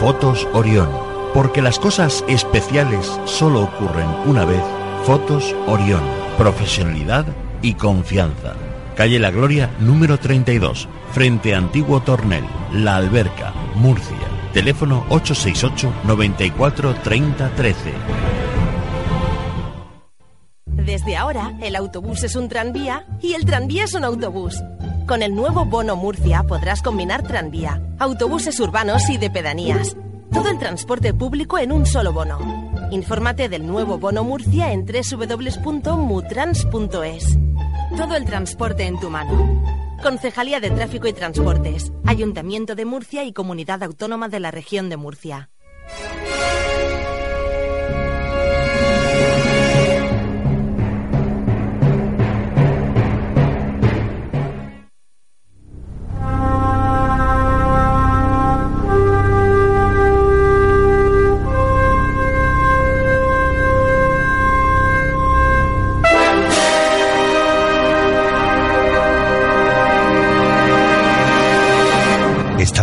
Fotos Orión. Porque las cosas especiales solo ocurren una vez. Fotos Orión. Profesionalidad y confianza. Calle La Gloria, número 32, frente a Antiguo Tornel, La Alberca, Murcia. Teléfono 868 94 30 13. Desde ahora, el autobús es un tranvía y el tranvía es un autobús. Con el nuevo Bono Murcia podrás combinar tranvía, autobuses urbanos y de pedanías. Todo el transporte público en un solo bono. Infórmate del nuevo Bono Murcia en www.mutrans.es. Todo el transporte en tu mano. Concejalía de Tráfico y Transportes, Ayuntamiento de Murcia y Comunidad Autónoma de la Región de Murcia.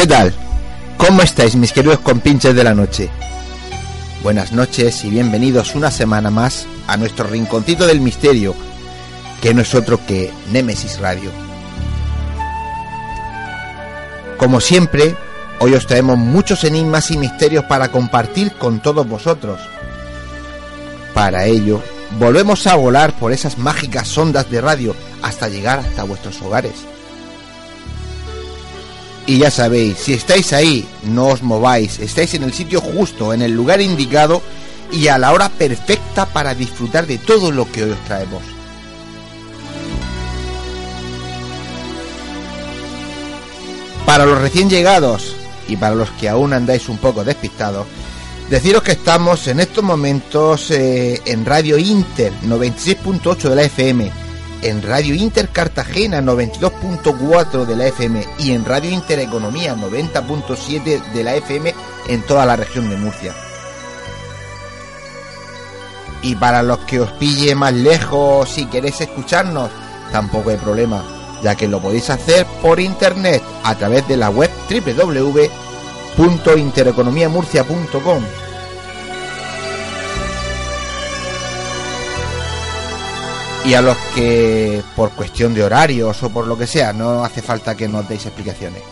¿Qué tal? ¿Cómo estáis mis queridos compinches de la noche? Buenas noches y bienvenidos una semana más a nuestro rinconcito del misterio, que no es otro que Némesis Radio. Como siempre, hoy os traemos muchos enigmas y misterios para compartir con todos vosotros. Para ello, volvemos a volar por esas mágicas ondas de radio hasta llegar hasta vuestros hogares. Y ya sabéis, si estáis ahí, no os mováis, estáis en el sitio justo, en el lugar indicado y a la hora perfecta para disfrutar de todo lo que hoy os traemos. Para los recién llegados y para los que aún andáis un poco despistados, deciros que estamos en estos momentos eh, en Radio Inter 96.8 de la FM, en Radio Inter Cartagena 92.4 de la FM y en Radio Inter Economía 90.7 de la FM en toda la región de Murcia. Y para los que os pille más lejos si queréis escucharnos, tampoco hay problema, ya que lo podéis hacer por internet a través de la web www.intereconomiamurcia.com. Y a los que por cuestión de horarios o por lo que sea, no hace falta que nos deis explicaciones.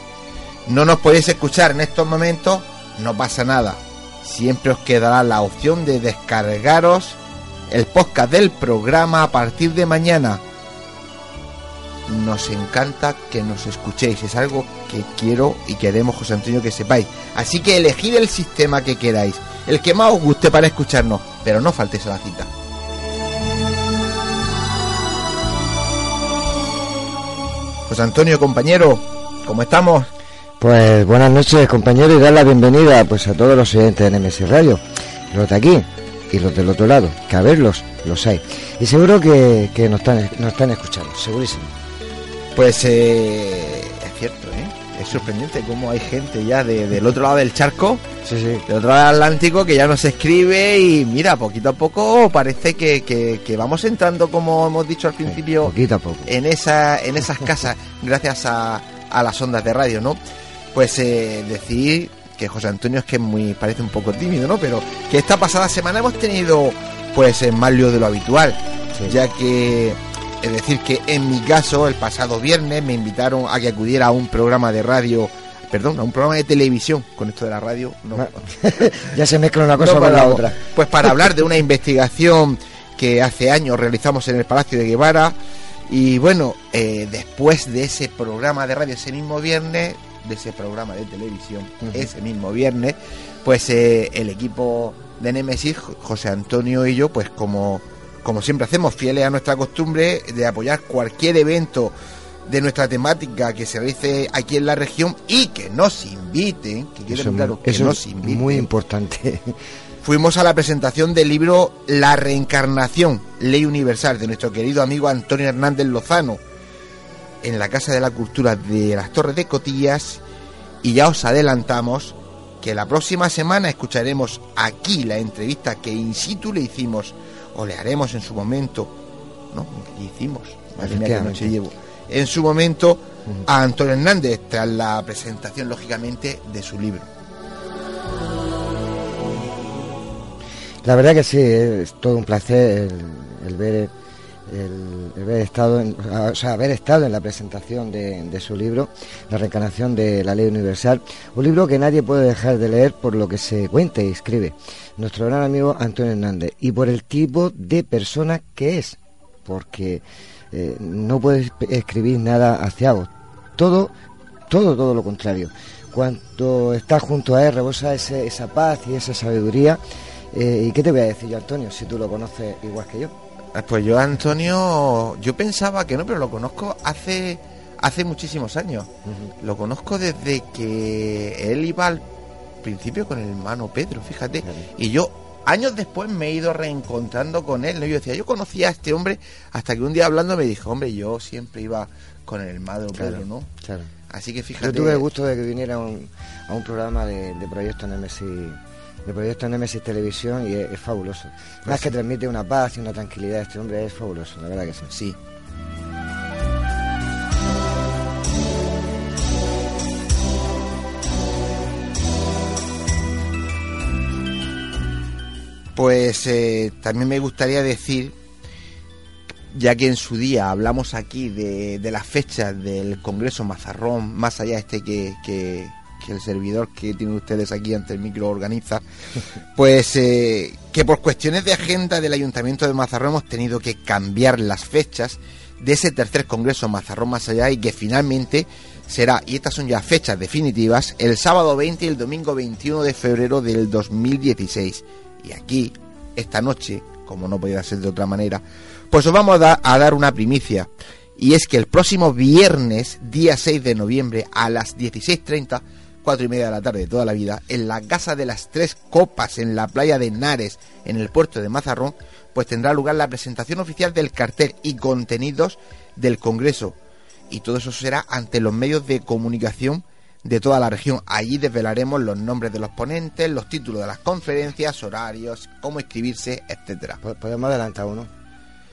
No nos podéis escuchar en estos momentos, no pasa nada. Siempre os quedará la opción de descargaros el podcast del programa a partir de mañana. nos encanta que nos escuchéis. Es algo que quiero y queremos, José Antonio, que sepáis. Así que elegid el sistema que queráis, el que más os guste para escucharnos, pero no faltéis a la cita. José Antonio, compañero, ¿cómo estamos? Pues buenas noches, compañero, y dar la bienvenida pues a todos los oyentes de NMS Radio, los de aquí y los del otro lado, que a verlos los hay. Y seguro que, que nos, están, nos están escuchando, segurísimo. Pues eh, es sorprendente cómo hay gente ya de- del otro lado del charco, Sí, sí. del otro lado del Atlántico, que ya nos escribe y mira, poquito a poco parece que, que- que vamos entrando, como hemos dicho al principio, Poquito a poco. en, esa, en esas casas gracias a, a las ondas de radio, ¿no? Pues eh, decir que José Antonio es que es muy parece un poco tímido, ¿no? Pero que esta pasada semana hemos tenido pues eh, más lío de lo habitual, ya que es decir que en mi caso el pasado viernes me invitaron a que acudiera a un programa de radio, perdón, a un programa de televisión, con esto de la radio, no, Ma- ya se mezcla una cosa no con la otra. Pues para hablar de una investigación que hace años realizamos en el Palacio de Guevara. Y bueno, eh, después de ese programa de radio ese mismo viernes, de ese programa de televisión ese mismo viernes, pues eh, el equipo de Nemesis, Jo- José Antonio y yo, pues como, como siempre hacemos, fieles a nuestra costumbre de apoyar cualquier evento de nuestra temática que se realice aquí en la región y que nos inviten, que Eso, es claro, que eso nos es inviten muy importante. fuimos a la presentación del libro La reencarnación, ley universal, de nuestro querido amigo Antonio Hernández Lozano, en la Casa de la Cultura de las Torres de Cotillas. Y ya os adelantamos que la próxima semana escucharemos aquí la entrevista que in situ le hicimos, o le haremos en su momento, ¿no? Le hicimos, madre mía, qué noche llevo, en su momento a Antonio Hernández, tras la presentación, lógicamente, de su libro. La verdad que sí, es todo un placer el, el ver haber estado en, o sea, haber estado en la presentación de, su libro, La reencarnación de la ley universal, un libro que nadie puede dejar de leer por lo que se cuenta y escribe nuestro gran amigo Antonio Hernández y por el tipo de persona que es, porque eh, no puede escribir nada hacia vos, todo, todo, todo lo contrario. Cuando estás junto a él rebosa esa paz y esa sabiduría. Eh, ¿Y qué te voy a decir yo, Antonio, si tú lo conoces igual que yo? Ah, Pues yo, Antonio, yo pensaba que no, pero lo conozco hace, hace muchísimos años. Lo conozco desde que él iba al principio con el hermano Pedro, fíjate. Y yo, años después, me he ido reencontrando con él. ¿no? Yo decía, yo conocía a este hombre hasta que un día hablando me dijo, hombre, yo siempre iba con el hermano Claro. Pedro, ¿no? Claro. Así que fíjate. Yo tuve el gusto de que viniera a un, a un programa de, de Proyecto Nemesis, de Proyecto Nemesis Televisión y es, es fabuloso. Más sí. que transmite una paz y una tranquilidad, este hombre es fabuloso, la verdad que sí. Sí. Pues eh, también me gustaría decir, ya que en su día hablamos aquí de, de las fechas del Congreso Mazarrón, más allá este que, que- que el servidor que tienen ustedes aquí ante el micro organiza, pues eh, que por cuestiones de agenda del Ayuntamiento de Mazarrón hemos tenido que cambiar las fechas de ese tercer Congreso Mazarrón más allá y que finalmente será, y estas son ya fechas definitivas, el sábado 20 y el domingo 21 de febrero del 2016. Y aquí, esta noche, como no podía ser de otra manera, pues os vamos a, a dar una primicia. Y es que el próximo viernes, día 6 de noviembre, a las 16.30, cuatro y media de la tarde de toda la vida, en la Casa de las Tres Copas, en la playa de Henares, en el puerto de Mazarrón, pues tendrá lugar la presentación oficial del cartel y contenidos del Congreso. Y todo eso será ante los medios de comunicación de toda la región. Allí desvelaremos los nombres de los ponentes, los títulos de las conferencias, horarios, cómo inscribirse, etcétera. Po- Podemos adelantar uno.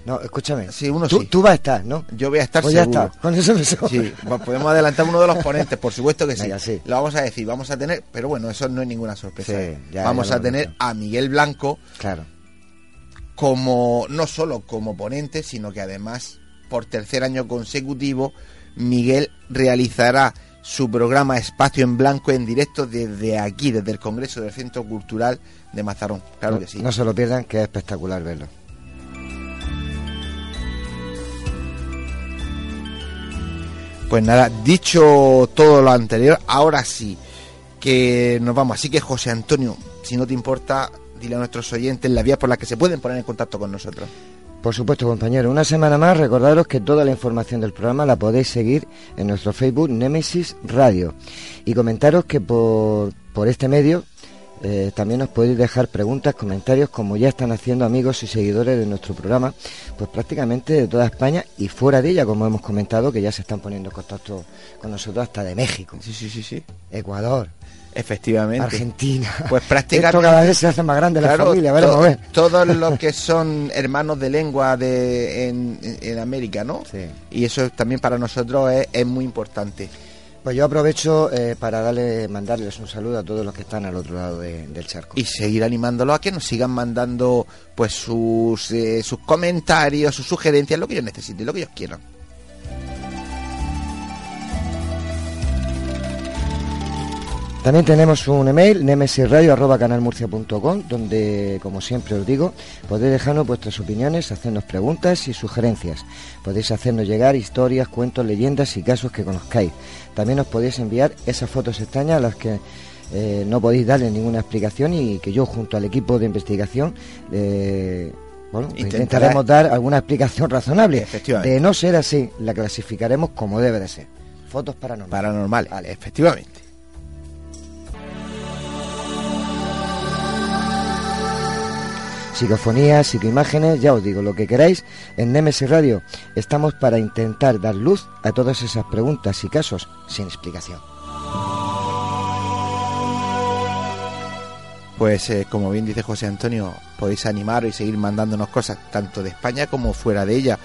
No, escúchame. Sí, uno tú, sí. tú vas a estar, ¿no? Yo voy a estar Pues ya está, con eso me sobra. Sí, podemos adelantar uno de los ponentes, por supuesto que sí. Venga, sí. Lo vamos a decir, vamos a tener, pero bueno, eso no es ninguna sorpresa. Sí, ya, vamos ya a tener a Miguel Blanco Claro. como no solo como ponente, sino que además por tercer año consecutivo Miguel realizará su programa Espacio en Blanco en directo desde aquí, desde el Congreso del Centro Cultural de Mazarrón. Claro no, que sí. no se lo pierdan, que es espectacular verlo. Pues nada, dicho todo lo anterior, ahora sí que nos vamos. Así que José Antonio, si no te importa, dile a nuestros oyentes la vía por la que se pueden poner en contacto con nosotros. Por supuesto, compañero. Una semana más, recordaros que toda la información del programa la podéis seguir en nuestro Facebook Nemesis Radio. Y comentaros que por, por este medio eh, también os podéis dejar preguntas, comentarios, como ya están haciendo amigos y seguidores de nuestro programa, pues prácticamente de toda España y fuera de ella, como hemos comentado, que ya se están poniendo en contacto con nosotros hasta de México. Sí, sí, sí, sí. Ecuador. Efectivamente. Argentina. Pues prácticamente. Esto cada vez se hace más grande la familia, veremos, a ver. Todos los que son hermanos de lengua de, en, en América, ¿no? Sí. Y eso también para nosotros es, es muy importante. Pues yo aprovecho eh, para darle, mandarles un saludo a todos los que están al otro lado de- del charco. Y seguir animándolos a que nos sigan mandando pues sus, eh, sus comentarios, sus sugerencias, lo que ellos necesiten, lo que ellos quieran. También tenemos un email, nemesisradio.canalmurcia.com, donde, como siempre os digo, podéis dejarnos vuestras opiniones, hacernos preguntas y sugerencias. Podéis hacernos llegar historias, cuentos, leyendas y casos que conozcáis. También os podéis enviar esas fotos extrañas a las que eh, no podéis darle ninguna explicación y que yo, junto al equipo de investigación, eh, bueno, pues intentaremos dar alguna explicación razonable. De no ser así, la clasificaremos como debe de ser. Fotos paranormales. Paranormales, Vale. efectivamente. Psicofonías, psicoimágenes, ya os digo, lo que queráis, en Nemesis Radio estamos para intentar dar luz a todas esas preguntas y casos sin explicación. Pues eh, como bien dice José Antonio, podéis animaros y seguir mandándonos cosas tanto de España como fuera de ella.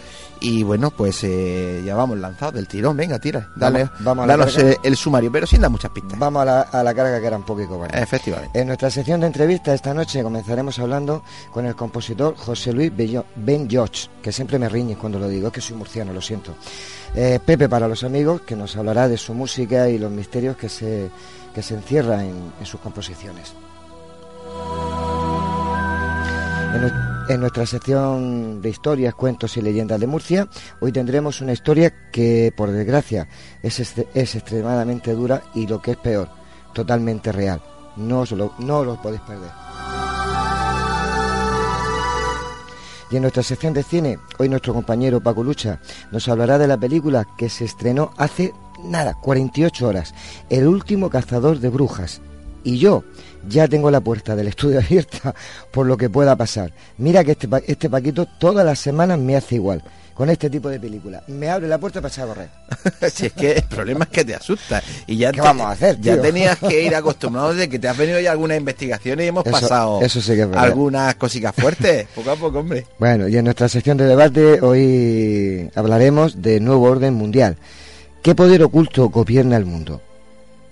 Y bueno, pues eh, ya vamos lanzados del tirón. Venga, tira, dale, Vamos- vamos danos eh, el sumario, pero sin dar muchas pistas. Vamos a la, a la carga que era un poquito buena. Efectivamente. En nuestra sección de entrevista esta noche comenzaremos hablando con el compositor José Luis Ben George, que siempre me riñe cuando lo digo, es que soy murciano, lo siento. Pepe para los amigos, que nos hablará de su música y los misterios que se, que se encierra en, en sus composiciones. En, nue- en nuestra sección de historias, cuentos y leyendas de Murcia, hoy tendremos una historia que, por desgracia, es, es extremadamente dura y lo que es peor, totalmente real. No os lo, no os lo podéis perder. Y en nuestra sección de cine, hoy nuestro compañero Paco Lucha nos hablará de la película que se estrenó hace nada, 48 horas, El último cazador de brujas. Y yo ya tengo la puerta del estudio abierta por lo que pueda pasar. Mira que este, este Paquito todas las semanas me hace igual con este tipo de película. Me abre la puerta para echar a correr. si es que el problema es que te asusta. Y ya ¿Qué te- vamos a hacer, Ya tenías que ir acostumbrado de que te has venido ya algunas investigaciones y hemos Eso- pasado eso sí que es algunas cositas fuertes. Poco a poco, hombre. Bueno, y en nuestra sección de debate hoy hablaremos de nuevo orden mundial. ¿Qué poder oculto gobierna el mundo?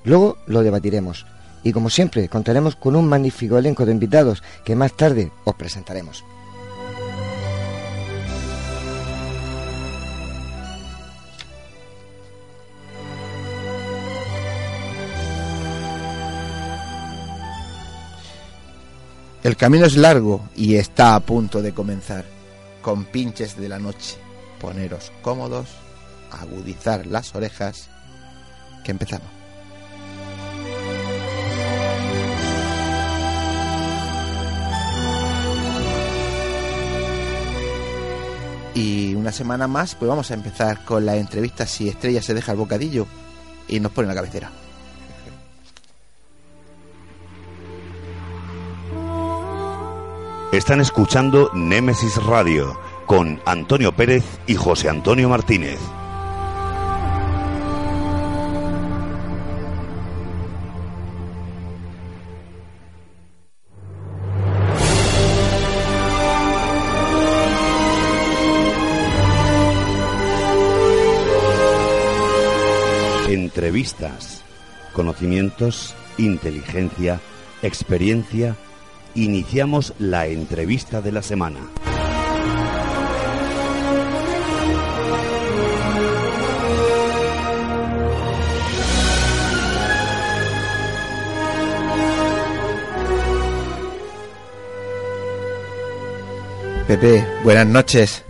Luego lo debatiremos. Y como siempre, contaremos con un magnífico elenco de invitados que más tarde os presentaremos. El camino es largo y está a punto de comenzar. Con pinches de la noche. Poneros cómodos, agudizar las orejas. Que empezamos. Y una semana más, pues vamos a empezar con la entrevista si Estrella se deja el bocadillo y nos pone la cabecera. Están escuchando Némesis Radio con Antonio Pérez y José Antonio Martínez. Entrevistas, conocimientos, inteligencia, experiencia. Iniciamos la entrevista de la semana. Pepe, buenas noches.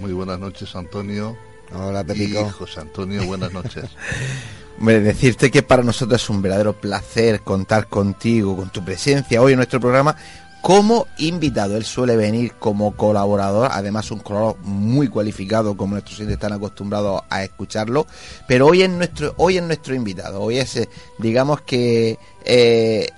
Muy buenas noches, Antonio. Hola, Pepico. Y José Antonio, buenas noches. Hombre, decirte que para nosotros es un verdadero placer contar contigo, con tu presencia hoy en nuestro programa como invitado. Él suele venir como colaborador, además un colaborador muy cualificado, como nuestros clientes están acostumbrados a escucharlo. Pero hoy es nuestro, hoy es nuestro invitado. Hoy es, eh, digamos que eh,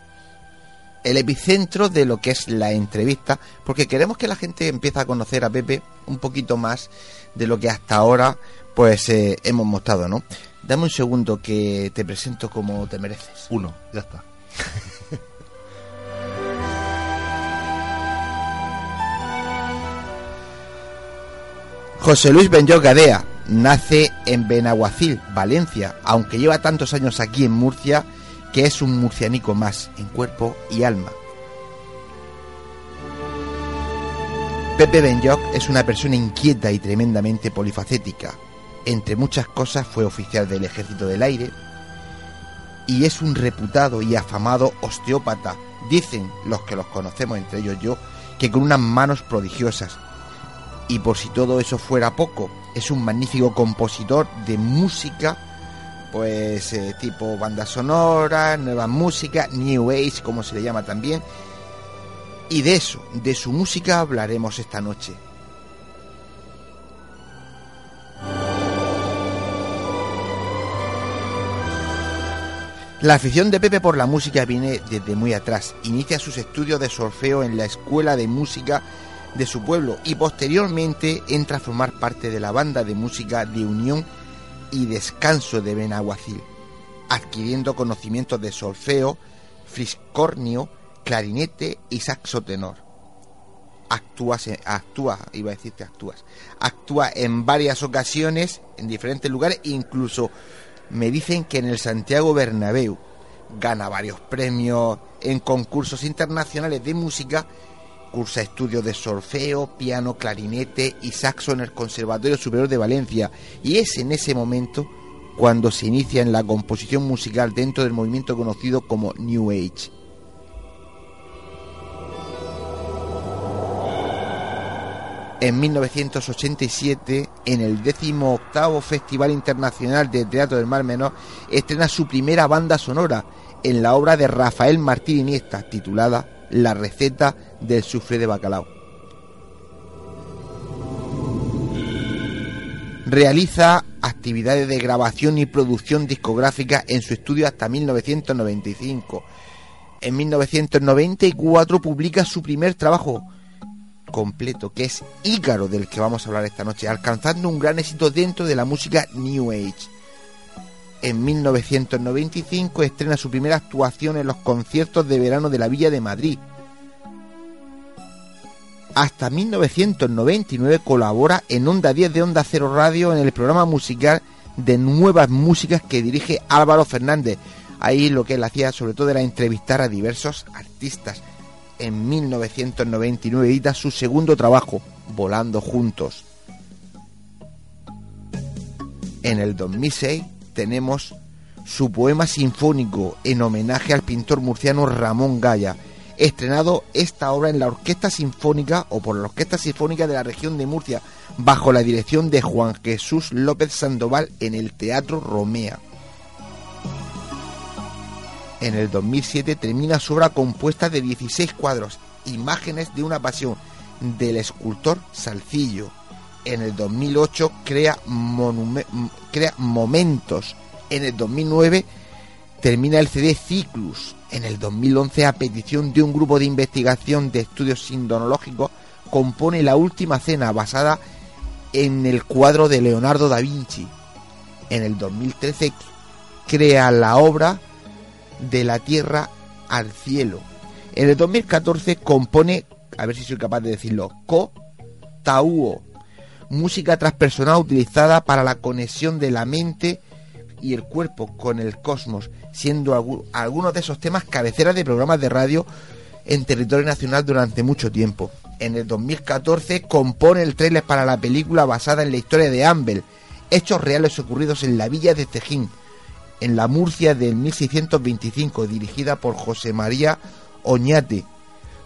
el epicentro de lo que es la entrevista, porque queremos que la gente empiece a conocer a Pepe un poquito más de lo que hasta ahora pues eh, hemos mostrado, ¿no? Dame un segundo que te presento como te mereces. Uno, ya está. José Luis Benyo Gadea nace en Benaguacil, Valencia, aunque lleva tantos años aquí en Murcia que es un murcianico más en cuerpo y alma. Pepe Benyoc es una persona inquieta y tremendamente polifacética. Entre muchas cosas fue oficial del Ejército del Aire y es un reputado y afamado osteópata. Dicen los que los conocemos, entre ellos yo, que con unas manos prodigiosas. Y por si todo eso fuera poco, es un magnífico compositor de música pues eh, tipo banda sonora, nueva música, New Age, como se le llama también. Y de eso, de su música hablaremos esta noche. La afición de Pepe por la música viene desde muy atrás. Inicia sus estudios de solfeo en la escuela de música de su pueblo y posteriormente entra a formar parte de la banda de música de Unión y Descanso de Benaguacil, adquiriendo conocimientos de solfeo, fliscornio, clarinete y saxo tenor. Actúa, actúa, iba a decirte actúas, actúa en varias ocasiones en diferentes lugares, incluso me dicen que en el Santiago Bernabéu gana varios premios en concursos internacionales de música, cursa estudios de solfeo, piano, clarinete y saxo en el Conservatorio Superior de Valencia y es en ese momento cuando se inicia en la composición musical dentro del movimiento conocido como New Age. En 1987, en el 18 Festival Internacional de Teatro del Mar Menor, estrena su primera banda sonora en la obra de Rafael Martín Iniesta, titulada La receta del sufre de bacalao. Realiza actividades de grabación y producción discográfica en su estudio hasta 1995. En 1994 publica su primer trabajo completo, que es Ícaro, del que vamos a hablar esta noche, alcanzando un gran éxito dentro de la música New Age. En 1995 estrena su primera actuación en los conciertos de verano de la Villa de Madrid. Hasta 1999 colabora en Onda 10 de Onda Cero Radio en el programa musical de nuevas músicas que dirige Álvaro Fernández. Ahí lo que él hacía sobre todo era entrevistar a diversos artistas en 1999 edita su segundo trabajo, Volando Juntos. En el 2006 tenemos su poema sinfónico en homenaje al pintor murciano Ramón Gaya, estrenado esta obra en la Orquesta Sinfónica o por la Orquesta Sinfónica de la región de Murcia, bajo la dirección de Juan Jesús López Sandoval en el Teatro Romea en el 2007 termina su obra compuesta de 16 cuadros, imágenes de una pasión, del escultor Salcillo. En el 2008 crea, crea Momentos. En el 2009 termina el CD Ciclus. En el 2011, a petición de un grupo de investigación de estudios sindonológicos, compone La Última Cena, basada en el cuadro de Leonardo da Vinci. En el 2013 crea la obra de la tierra al cielo. En el 2014 compone, a ver si soy capaz de decirlo, Ko Tauo, música transpersonal utilizada para la conexión de la mente y el cuerpo con el cosmos, siendo algunos de esos temas cabeceras de programas de radio en territorio nacional durante mucho tiempo. En el 2014 compone el trailer para la película basada en la historia de Ambel, hechos reales ocurridos en la villa de Cejín, en la Murcia del 1625, dirigida por José María Oñate.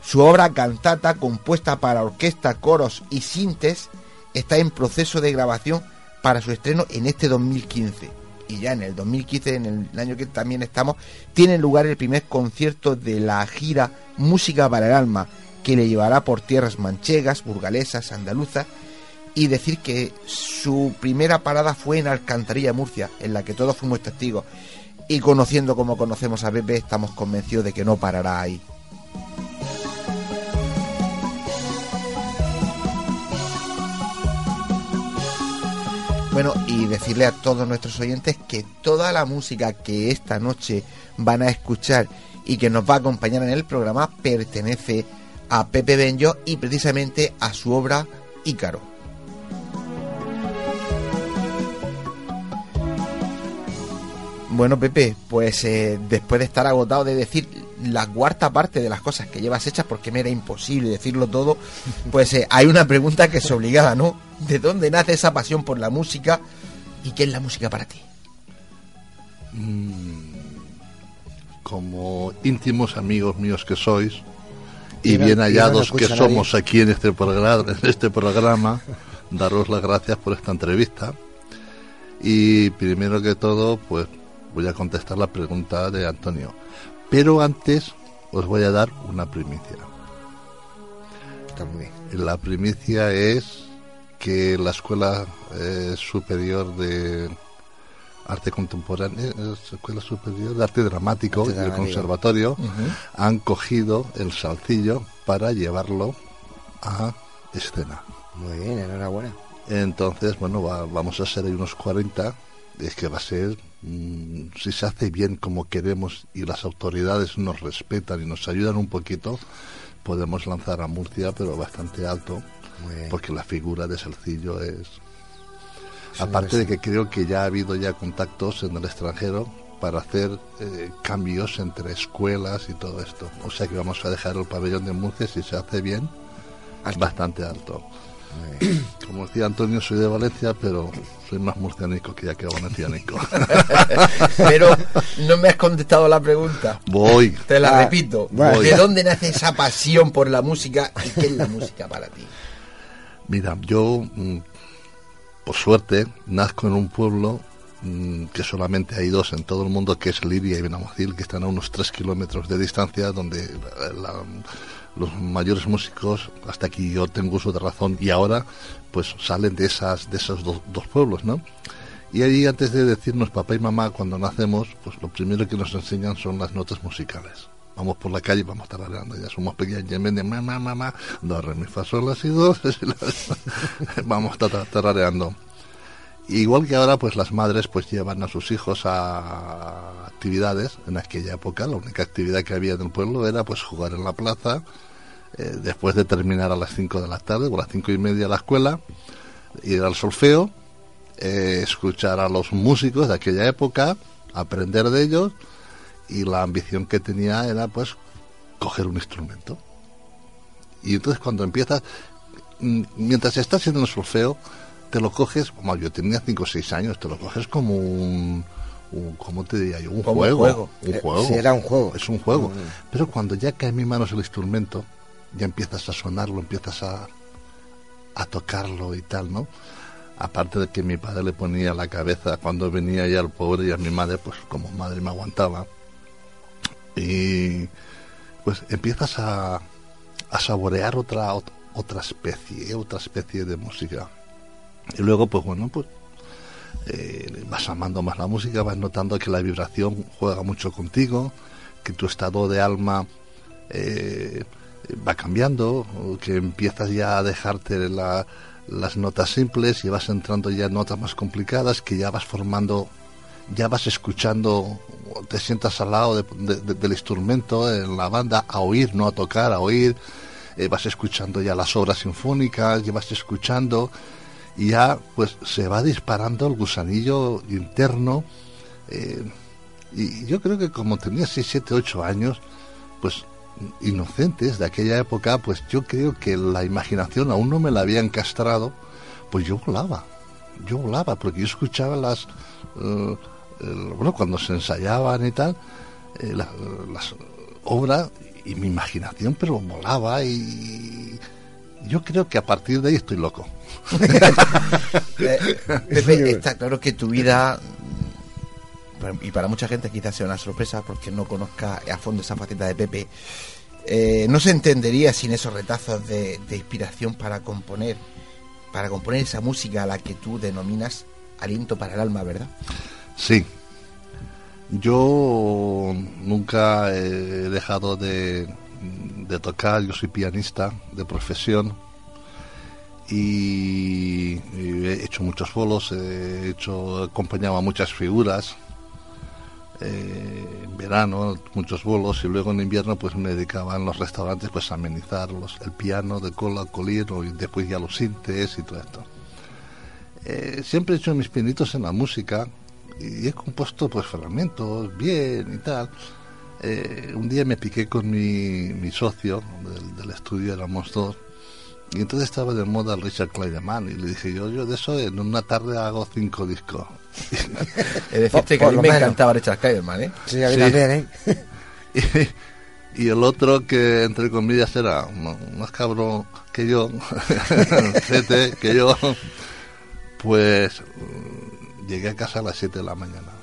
Su obra cantata, compuesta para orquesta, coros y sintes, está en proceso de grabación para su estreno en este 2015. Y ya en el 2015, en el año que también estamos, tiene lugar el primer concierto de la gira Música para el Alma, que le llevará por tierras manchegas, burgalesas, andaluzas, y decir que su primera parada fue en Alcantarilla, Murcia, en la que todos fuimos testigos. Y conociendo como conocemos a Pepe, estamos convencidos de que no parará ahí. Bueno, y decirle a todos nuestros oyentes que toda la música que esta noche van a escuchar y que nos va a acompañar en el programa pertenece a Pepe Benjo y precisamente a su obra Ícaro. Bueno, Pepe, pues eh, después de estar agotado de decir la cuarta parte de las cosas que llevas hechas, porque me era imposible decirlo todo, pues eh, hay una pregunta que es obligada, ¿no? ¿De dónde nace esa pasión por la música y qué es la música para ti? Mm, como íntimos amigos míos que sois y bien hallados que somos aquí en este programa, en este programa, daros las gracias por esta entrevista. Y primero que todo, pues voy a contestar la pregunta de Antonio. Pero antes os voy a dar una primicia. Está muy bien. La primicia es que la Escuela eh, Superior de Arte Contemporáneo, la Escuela Superior de Arte Dramático y el Conservatorio han cogido el salcillo para llevarlo a escena. Muy bien, enhorabuena. Entonces, bueno, vamos a ser ahí unos 40. Es que va a ser Mm, si se hace bien como queremos y las autoridades nos respetan y nos ayudan un poquito, podemos lanzar a Murcia, pero bastante alto, porque la figura de Salcillo es... Aparte de que creo que ya ha habido ya contactos en el extranjero para hacer eh, cambios entre escuelas y todo esto. O sea que vamos a dejar el pabellón de Murcia, si se hace bien, bastante alto. Como decía Antonio, soy de Valencia, pero soy más murcianico que ya que valencianico. pero no me has contestado la pregunta. Voy. Te la ah, repito. ¿De dónde nace esa pasión por la música y qué es la música para ti? Mira, yo, mm, por suerte, nazco en un pueblo mm, que solamente hay dos en todo el mundo, que es Libia y Benamocil, que están a unos tres kilómetros de distancia, donde la los mayores músicos, hasta aquí yo tengo uso de razón, y ahora pues salen de, esas, de esos dos pueblos, ¿no? Y ahí antes de decirnos papá y mamá cuando nacemos, pues lo primero que nos enseñan son las notas musicales. Vamos por la calle vamos tarareando, ya somos pequeños, y en vez de mamá, mamá, do, re, mi, fa, sol, las y dos, vamos tarareando. Igual que ahora, pues las madres pues llevan a sus hijos a actividades. En aquella época la única actividad que había en el pueblo era pues jugar en la plaza, eh, después de terminar a las 5 de la tarde o a las cinco y media la escuela, ir al solfeo, eh, escuchar a los músicos de aquella época, aprender de ellos y la ambición que tenía era pues coger un instrumento. Y entonces cuando empiezas, mm, mientras estás en el solfeo, te lo coges, como yo tenía 5 o 6 años, te lo coges como un, ¿cómo te diría yo? Un juego. Un eh, juego. era un juego. Es un juego. Mm. Pero cuando ya cae en mis manos el instrumento, ya empiezas a sonarlo, empiezas a, a tocarlo y tal, ¿no? Aparte de que mi padre le ponía la cabeza cuando venía ya el pobre y a mi madre, pues como madre me aguantaba. Y pues empiezas a, a saborear otra, otra especie, otra especie de música. Y luego, pues bueno, pues eh, vas amando más la música, vas notando que la vibración juega mucho contigo, que tu estado de alma eh, va cambiando, que empiezas ya a dejarte las notas simples y vas entrando ya en notas más complicadas, que ya vas formando, ya vas escuchando, te sientas al lado del instrumento en la banda a oír, no a tocar, a oír, eh, vas escuchando ya las obras sinfónicas, ya vas escuchando y ya pues se va disparando el gusanillo interno. Eh, y yo creo que como tenía 6, 7, 8 años, pues inocentes de aquella época, pues yo creo que la imaginación aún no me la habían castrado, pues yo volaba, yo volaba, porque yo escuchaba las, eh, bueno, cuando se ensayaban y tal, eh, las obras y mi imaginación, pero volaba y Yo creo que a partir de ahí estoy loco. Eh, Pepe, está claro que tu vida, y para mucha gente quizás sea una sorpresa porque no conozca a fondo esa faceta de Pepe, eh, no se entendería sin esos retazos de, de inspiración para componer, para componer esa música a la que tú denominas aliento para el alma, ¿verdad? Sí. Yo nunca he dejado de, de tocar, yo soy pianista de profesión y, he hecho muchos bolos, he hecho, acompañado a muchas figuras, eh, en verano muchos bolos y luego en invierno pues me dedicaba en los restaurantes pues a amenizarlos, el piano de cola, colino y después ya los sintes y todo esto. Eh, siempre he hecho mis pinitos en la música y he compuesto pues fragmentos bien y tal. Eh, un día me piqué con mi, mi socio del, del estudio, éramos dos, y entonces estaba de moda el Richard Clayderman y le dije yo, yo de eso en una tarde hago cinco discos. Es decir, que a mí me encantaba Richard Clayderman, ¿eh? Sí, a mí también, ¿eh? y, y, el otro que entre comillas era más cabrón que yo, que yo, pues llegué a casa a las 7 de la mañana.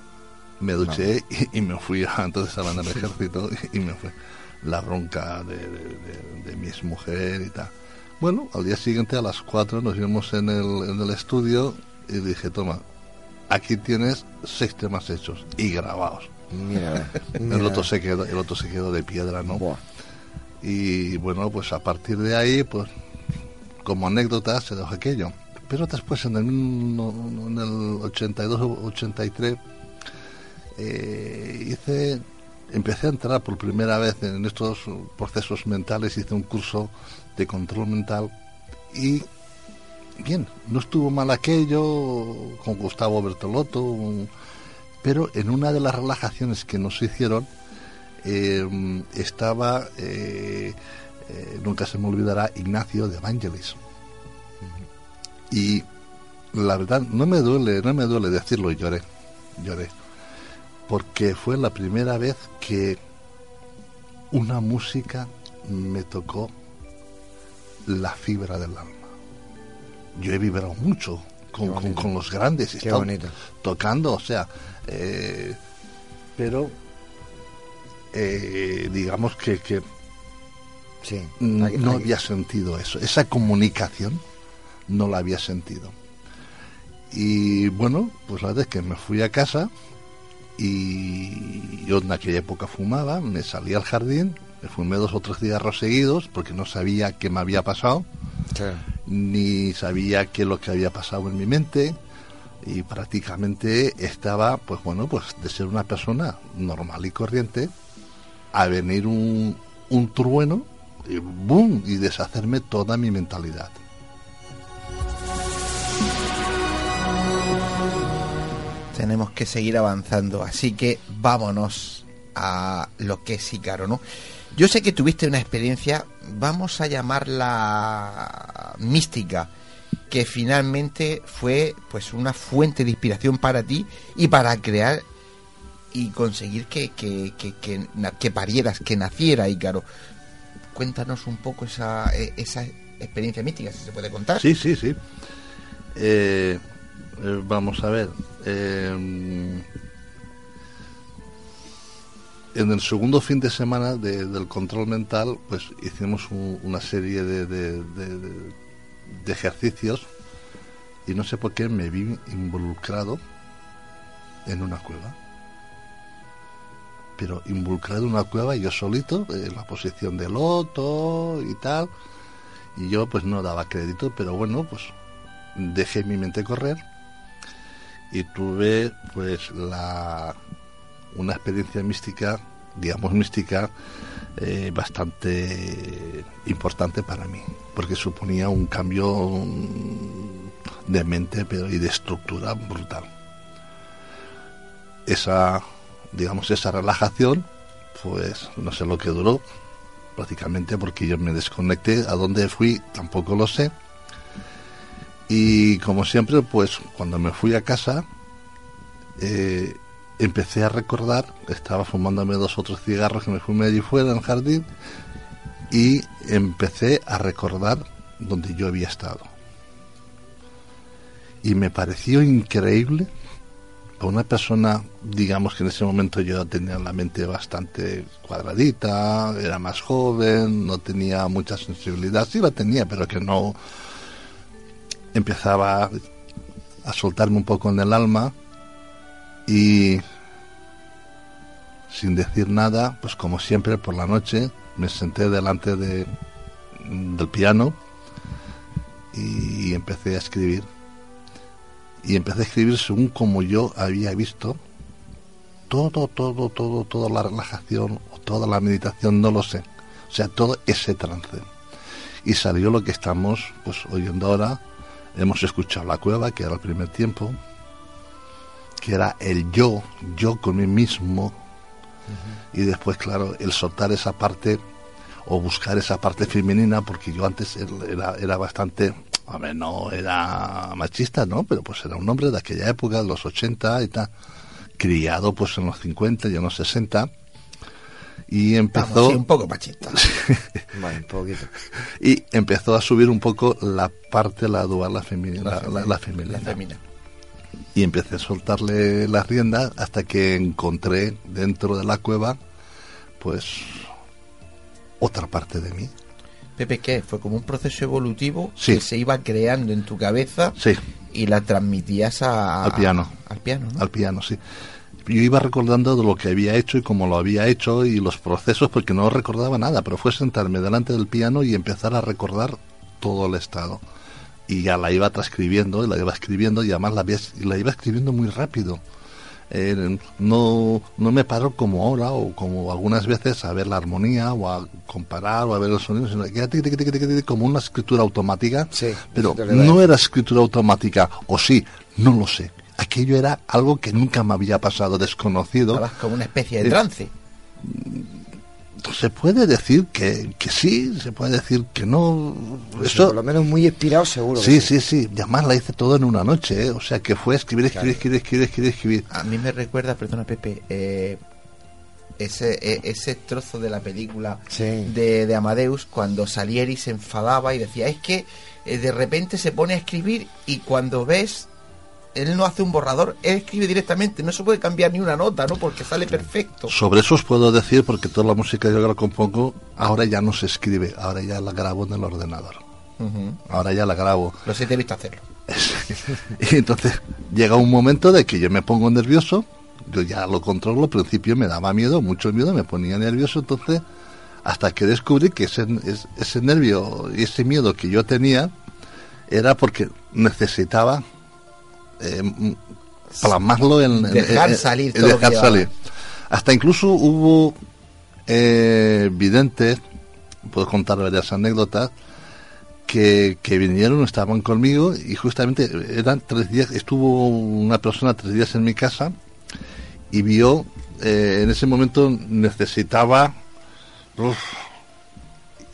Me duché y, y, me fui a, entonces estaba en el ejército y, me fue la ronca de, de, de, de mi exmujer y tal bueno, al día siguiente a las 4 nos vimos en el, en el estudio y dije, toma, aquí tienes seis temas hechos y grabados. Mira, El otro se quedó, el otro se quedó de piedra, ¿no? Buah. Y bueno, pues a partir de ahí, pues como anécdota se dejó aquello. Pero después en el, en el 82-83 eh, hice empecé a entrar por primera vez en estos procesos mentales, hice un curso de control mental y bien, no estuvo mal aquello con Gustavo Bertolotto, pero en una de las relajaciones que nos hicieron eh, estaba, eh, nunca se me olvidará, Ignacio de Evangelis. Y la verdad, no me duele, no me duele decirlo, lloré, lloré, porque fue la primera vez que una música me tocó la fibra del alma. Yo he vibrado mucho con, con, con los grandes, Qué bonito. tocando, o sea, eh, pero eh, digamos que, que sí, no hay, había sentido eso, esa comunicación no la había sentido. Y bueno, pues la verdad es que me fui a casa y yo en aquella época fumaba, me salí al jardín, me fumé dos o tres cigarros seguidos porque no sabía qué me había pasado, sí. ni sabía qué es lo que había pasado en mi mente y prácticamente estaba, pues bueno, pues de ser una persona normal y corriente a venir un, un trueno y boom y deshacerme toda mi mentalidad. Tenemos que seguir avanzando, así que vámonos a lo que es Ícaro, ¿no? Yo sé que tuviste una experiencia, vamos a llamarla mística, que finalmente fue pues una fuente de inspiración para ti y para crear y conseguir que, que, que, que, que parieras, que naciera Ícaro. Cuéntanos un poco esa, e, esa experiencia mística, si se puede contar. Sí, sí, sí. Eh, eh, vamos a ver. Eh, en el segundo fin de semana de, del control mental, pues hicimos un, una serie de, ejercicios y no sé por qué me vi involucrado en una cueva. Pero involucrado en una cueva yo solito, en la posición de loto y tal. Y yo pues no daba crédito, pero bueno, pues dejé mi mente correr y tuve pues la una experiencia mística, digamos mística, eh, bastante importante para mí, porque suponía un cambio de mente pero y de estructura brutal. Esa, digamos, esa relajación, pues no sé lo que duró, prácticamente porque yo me desconecté, a dónde fui tampoco lo sé. Y como siempre, pues cuando me fui a casa, eh, empecé a recordar, estaba fumándome dos otros cigarros que me fumé allí fuera en el jardín y empecé a recordar donde yo había estado. Y me pareció increíble a una persona, digamos que en ese momento yo tenía la mente bastante cuadradita, era más joven, no tenía mucha sensibilidad, sí la tenía, pero que no empezaba a soltarme un poco en el alma y sin decir nada, pues como siempre por la noche me senté delante de, del piano y empecé a escribir y empecé a escribir según como yo había visto todo, todo, todo, toda la relajación o toda la meditación, no lo sé. O sea, todo ese trance. Y salió lo que estamos pues oyendo ahora. Hemos escuchado La Cueva, que era el primer tiempo, que era el yo, yo con mí mismo. Y después, claro, el soltar esa parte o buscar esa parte femenina, porque yo antes era, era bastante Hombre, no era machista, ¿no? Pero pues era un hombre de aquella época, de los 80 y tal, criado pues en los 50 y en los 60. Y empezó... un poco machista. un poquito. Y empezó a subir un poco la parte, la dual, la femenina. La, femenina. Y empecé a soltarle las riendas hasta que encontré dentro de la cueva, pues, otra parte de mí Pepe, ¿qué? Fue como un proceso evolutivo que se iba creando en tu cabeza y la transmitías al piano. Al piano, ¿no? Al piano, sí. Yo iba recordando de lo que había hecho y cómo lo había hecho y los procesos, porque no recordaba nada, pero fue sentarme delante del piano y empezar a recordar todo el estado. Y ya la iba transcribiendo, y la iba escribiendo, y además la, la iba escribiendo muy rápido eh, no, no me paro como ahora o como algunas veces a ver la armonía o a comparar o a ver los sonidos, sino que como una escritura automática, pero no era escritura automática, o sí, no lo sé. Aquello era algo que nunca me había pasado, desconocido. como una especie de trance se puede decir que, que sí, se puede decir que no. Pues Eso, por lo menos muy inspirado, seguro. Sí, sí, sí, Y además la hice todo en una noche, ¿eh? o sea que fue escribir, escribir, escribir, escribir, escribir, escribir. A mí me recuerda, perdona Pepe, eh, ese, e, ese trozo de la película de, de, Amadeus cuando Salieri se enfadaba y decía, es que eh, de repente se pone a escribir y cuando ves él no hace un borrador, él escribe directamente, no se puede cambiar ni una nota, ¿no? Porque sale perfecto. Sobre eso os puedo decir, porque toda la música que yo la compongo, ahora ya no se escribe, ahora ya la grabo en el ordenador. Ahora ya la grabo. Lo sé, te he visto hacerlo. y entonces llega un momento de que yo me pongo nervioso, yo ya lo controlo, al principio me daba miedo, mucho miedo, me ponía nervioso, entonces hasta que descubrí que ese, ese nervio y ese miedo que yo tenía era porque necesitaba eh, plasmarlo en, dejar salir dejar salir. hasta incluso hubo eh, videntes puedo contar varias anécdotas que, que vinieron estaban conmigo y justamente eran tres días estuvo una persona tres días en mi casa y vio eh, en ese momento necesitaba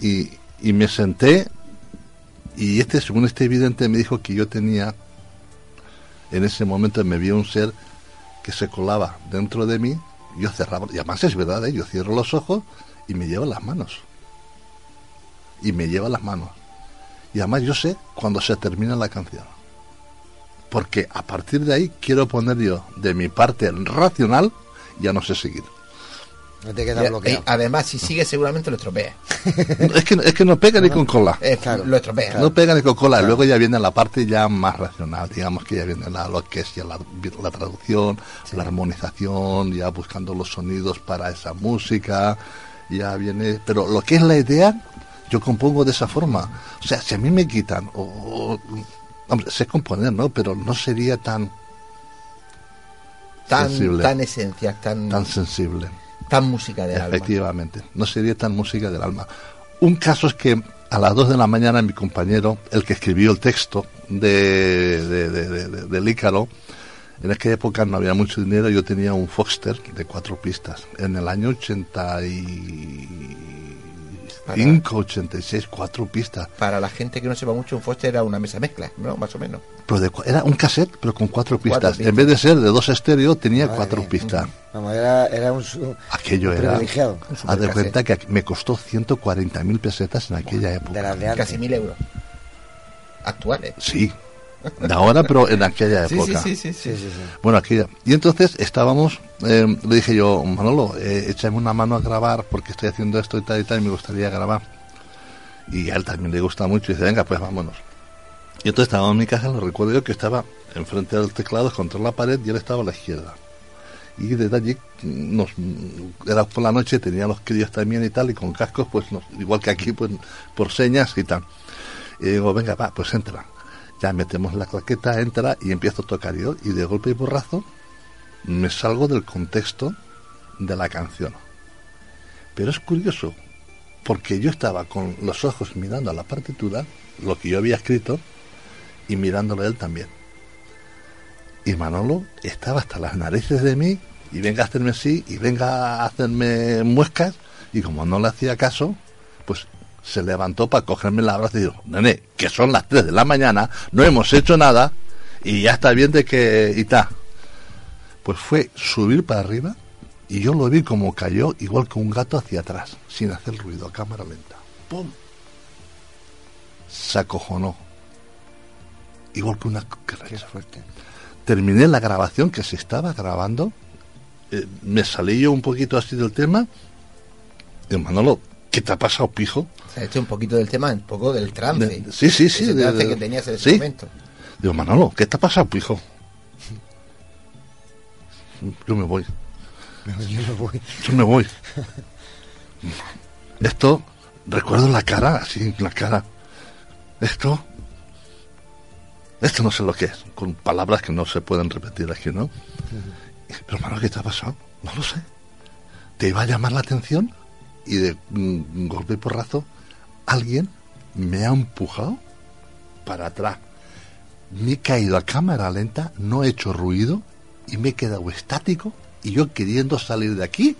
y, y me senté y este según este evidente me dijo que yo tenía en ese momento me vio un ser que se colaba dentro de mí, yo cerraba, y además es verdad, ¿eh? yo cierro los ojos y me lleva las manos. Y me lleva las manos. Y además yo sé cuando se termina la canción. Porque a partir de ahí quiero poner yo de mi parte racional, ya no sé seguir. No te queda bloqueado. además, si sigue, seguramente lo estropea. es, que, es que no pega ni con cola. Lo estropea. No pega ni con cola. Luego ya viene la parte ya más racional, digamos que ya viene la, lo que es ya la, la traducción, la armonización, ya buscando los sonidos para esa música. Ya viene. Pero lo que es la idea, yo compongo de esa forma. O sea, si a mí me quitan, o, hombre, sé componer, ¿no? Pero no sería tan. Tan, sensible, tan esencial, tan. Tan sensible tan música del alma. Efectivamente, no sería tan música del alma. Un caso es que a las 2 de la mañana mi compañero, el que escribió el texto de, de, de, del Ícaro, en aquella época no había mucho dinero, yo tenía un Foxter de cuatro pistas. En el año 80 y 586, cuatro pistas. Para la gente que no sepa mucho, un Foster era una mesa mezcla, ¿no? Más o menos. Pero era un cassette, pero con cuatro pistas. En vez de ser de dos estéreo, tenía cuatro pistas. era, un. Aquello era. Haz de cuenta que me costó 140.000 pesetas en aquella época. De Casi mil euros. actuales. Sí, de ahora, pero en aquella época. sí, sí, sí, sí. Bueno, aquí Y entonces estábamos, eh, le dije yo, Manolo, eh, échame una mano a grabar porque estoy haciendo esto y tal y tal y me gustaría grabar. Y a él también le gusta mucho y dice, venga, pues vámonos. Y entonces estábamos en mi casa, lo recuerdo yo que estaba enfrente del teclado contra la pared y él estaba a la izquierda. Y desde allí, nos, era por la noche, tenía los críos también y tal, y con cascos, pues nos- igual que aquí, pues por señas y tal. Y digo, venga, va, pues entra. Ya metemos la claqueta, entra y empiezo a tocar yo. Y de golpe y borrazo me salgo del contexto de la canción. Pero es curioso, porque yo estaba con los ojos mirando a la partitura, lo que yo había escrito, y mirándolo a él también. Y Manolo estaba hasta las narices de mí, y venga a hacerme así, y venga a hacerme muescas, y como no le hacía caso, pues se levantó para cogerme la brazo y dijo, nene, que son las 3 de la mañana, no hemos hecho nada, y ya está bien de que... y ta. Pues fue subir para arriba, y yo lo vi como cayó, igual que un gato hacia atrás, sin hacer ruido, a cámara lenta. ¡Pum! Se acojonó. Igual que una Qué cucaracha. fuerte. Terminé la grabación que se estaba grabando, eh, me salí yo un poquito así del tema, y Manolo, ¿qué te ha pasado, pijo? Se ha hecho un poquito del tema, un poco del trance. De- sí, sí, sí, Ese de- trance de- que tenías en ese sí. momento. Digo, Manolo, ¿qué te ha pasado, pijo? Yo me voy, Yo me voy. yo me voy. Esto, recuerdo la cara, así, la cara. Esto, esto no sé lo que es, con palabras que no se pueden repetir aquí, ¿no? Pero, Manolo, ¿qué te ha pasado? No lo sé. ¿Te iba a llamar la atención? Y de mm, golpe y porrazo, alguien me ha empujado para atrás. Me he caído a cámara lenta, no he hecho ruido y me he quedado estático y yo queriendo salir de aquí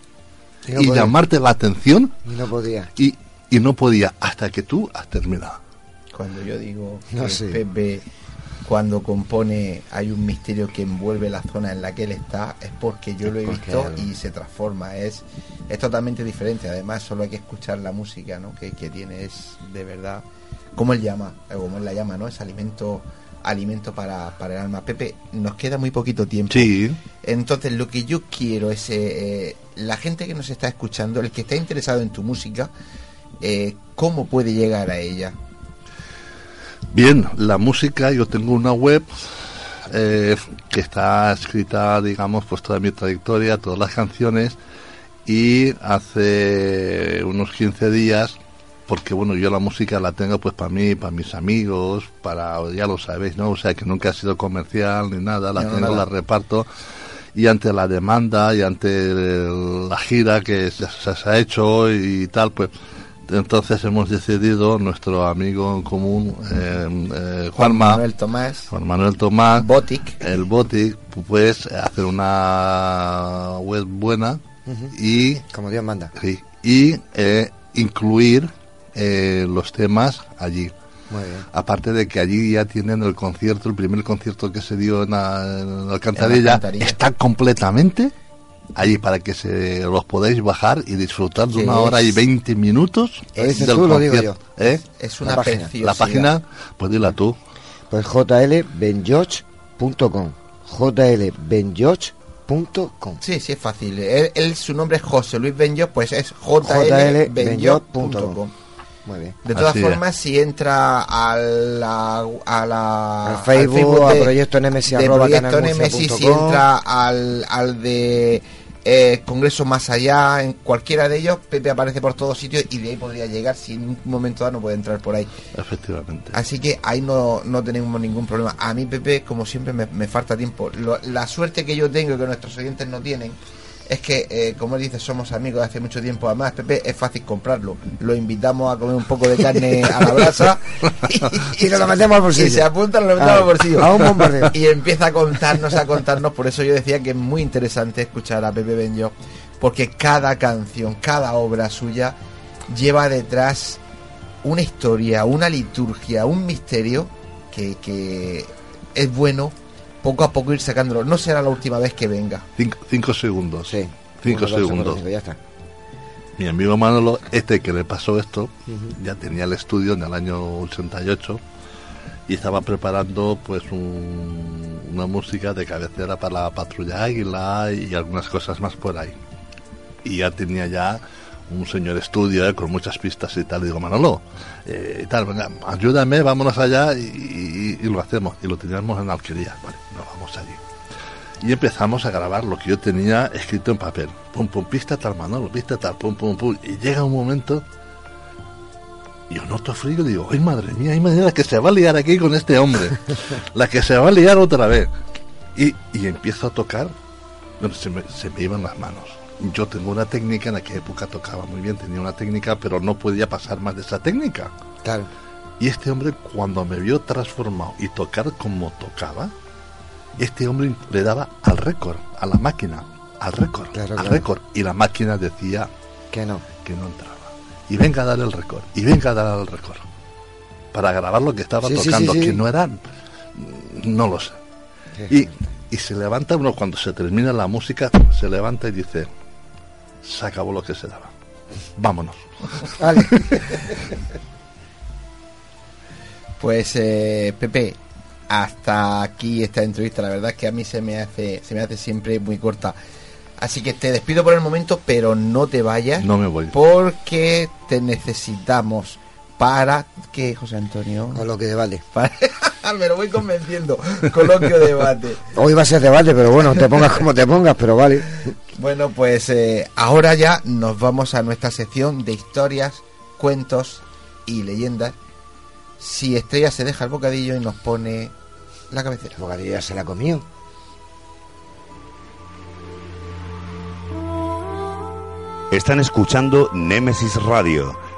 Y no y podía. llamarte la atención Y no podía. y, y no podía hasta que tú has terminado. Cuando yo digo No que sé. Pepe, cuando compone, hay un misterio que envuelve la zona en la que él está, es porque yo lo he visto y se transforma. Es, es totalmente diferente. Además, solo hay que escuchar la música ¿no? que, que tiene. Es de verdad. como él llama? O como él la llama, ¿no? Es alimento alimento para, para el alma. Pepe, nos queda muy poquito tiempo. Sí, Entonces, lo que yo quiero es eh, eh, la gente que nos está escuchando, el que está interesado en tu música, eh, ¿cómo puede llegar a ella? Bien, la música, yo tengo una web eh, que está escrita, digamos, pues toda mi trayectoria, todas las canciones, y hace unos 15 días, porque bueno, yo la música la tengo pues para mí, para mis amigos, para, ya lo sabéis, ¿no? O sea, que nunca ha sido comercial ni nada, la No, tengo, nada. la reparto, y ante la demanda y ante la gira que se, se- se ha hecho y tal, pues entonces hemos decidido, nuestro amigo en común, eh, eh, Juanma, Manuel Tomás, Juan Manuel Tomás, Botic, el Botic, pues hacer una web buena y, Como Dios manda. sí, y eh, incluir eh, los temas allí. Muy bien. Aparte de que allí ya tienen el concierto, el primer concierto que se dio en, la, en la Alcantarilla. está completamente allí para que se los podáis bajar y disfrutar de una hora y es- 20 minutos Lo dices tú, lo digo concierto. ¿Eh? es La una página. preciosidad. La página, pues dila tú. Pues jlbenjoch.com. jlbenjoch.com. Sí, sí, es fácil. Él, él- su nombre es José Luis Benjot, pues es jlbenjot.com. Muy bien. De todas Así es. formas, si entra a la, a la Al Facebook, a de- Proyecto Nemesis, de arroba Proyecto Nemesis, si entra al, al de eh, Congreso Más Allá, en cualquiera de ellos, Pepe aparece por todos sitios y de ahí podría llegar si en un momento dado no puede entrar por ahí. Efectivamente. Así que ahí no, no tenemos ningún problema. A mí, Pepe, como siempre, me, me falta tiempo. Lo- la suerte que yo tengo y que nuestros oyentes no tienen es que, eh, como él dice, somos amigos de hace mucho tiempo. Además, Pepe, es fácil comprarlo. Lo invitamos a comer un poco de carne a la brasa Y nos lo metemos al bolsillo. Y se apunta, nos lo metemos al bolsillo. a un bombardeo. Y empieza a contarnos, a contarnos. Por eso yo decía que es muy interesante escuchar a Pepe Benjo, porque cada canción, cada obra suya lleva detrás una historia, una liturgia, un misterio que, que es bueno poco a poco ir sacándolo. No será la última vez que venga. Cinco, cinco segundos. Sí. Cinco segundos. cinco, ya está. Mi amigo Manolo, este que le pasó esto, ya tenía el estudio en el año 88 y estaba preparando pues una música de cabecera para la patrulla Águila y algunas cosas más por ahí. Y ya tenía ya un señor estudio eh, con muchas pistas y tal. Y digo, Manolo, eh, tal, ayúdame, vámonos allá y, lo hacemos. Y lo teníamos en alquería. Vale, nos vamos allí. Y empezamos a grabar lo que yo tenía escrito en papel. Pum, pum, pista tal, Manolo, pista tal, pum, pum, pum. Y llega un momento yo noto frío y digo, ay madre mía, hay manera que se va a liar aquí con este hombre. la que se va a liar otra vez. Y, y empiezo a tocar, bueno, se me, se me iban las manos. Yo tengo una técnica, en aquella época tocaba muy bien, tenía una técnica, pero no podía pasar más de esa técnica. Claro. Y este hombre, cuando me vio transformado y tocar como tocaba, este hombre le daba al récord, a la máquina, al récord, al récord. Y la máquina decía que no. Que no entraba y venga a dar el récord, y venga a dar el récord. Para grabar lo que estaba tocando, que no eran, no lo sé. Y, y se levanta uno cuando se termina la música, se levanta y dice, se acabó lo que se daba. Vámonos. pues eh, Pepe, hasta aquí esta entrevista. La verdad es que a mí se me hace, se me hace siempre muy corta. Así que te despido por el momento, pero no te vayas. No me voy. Porque te necesitamos para que, José Antonio. Coloquio de debate. me lo voy convenciendo. Coloquio de debate. Hoy va a ser debate, pero bueno, te pongas como te pongas, pero vale. Bueno, pues eh, ahora ya nos vamos a nuestra sección de historias, cuentos y leyendas. Si Estrella se deja el bocadillo y nos pone la cabecera. El bocadillo ya se la comió. Están escuchando Némesis Radio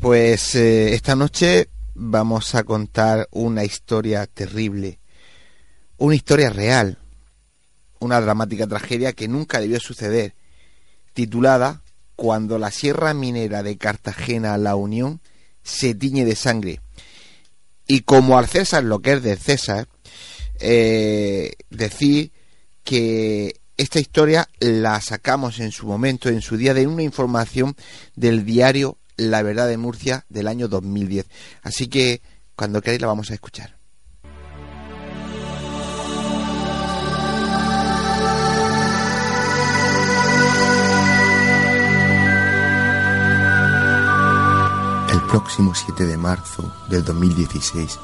Pues eh, esta noche vamos a contar una historia terrible, una historia real, una dramática tragedia que nunca debió suceder, titulada Cuando la Sierra Minera de Cartagena La Unión se tiñe de sangre. Y como al César lo que es del César, eh, decir que esta historia la sacamos en su momento, en su día, de una información del diario la Verdad de Murcia del año 2010. Así que cuando queráis la vamos a escuchar. El próximo 7 de marzo del 2016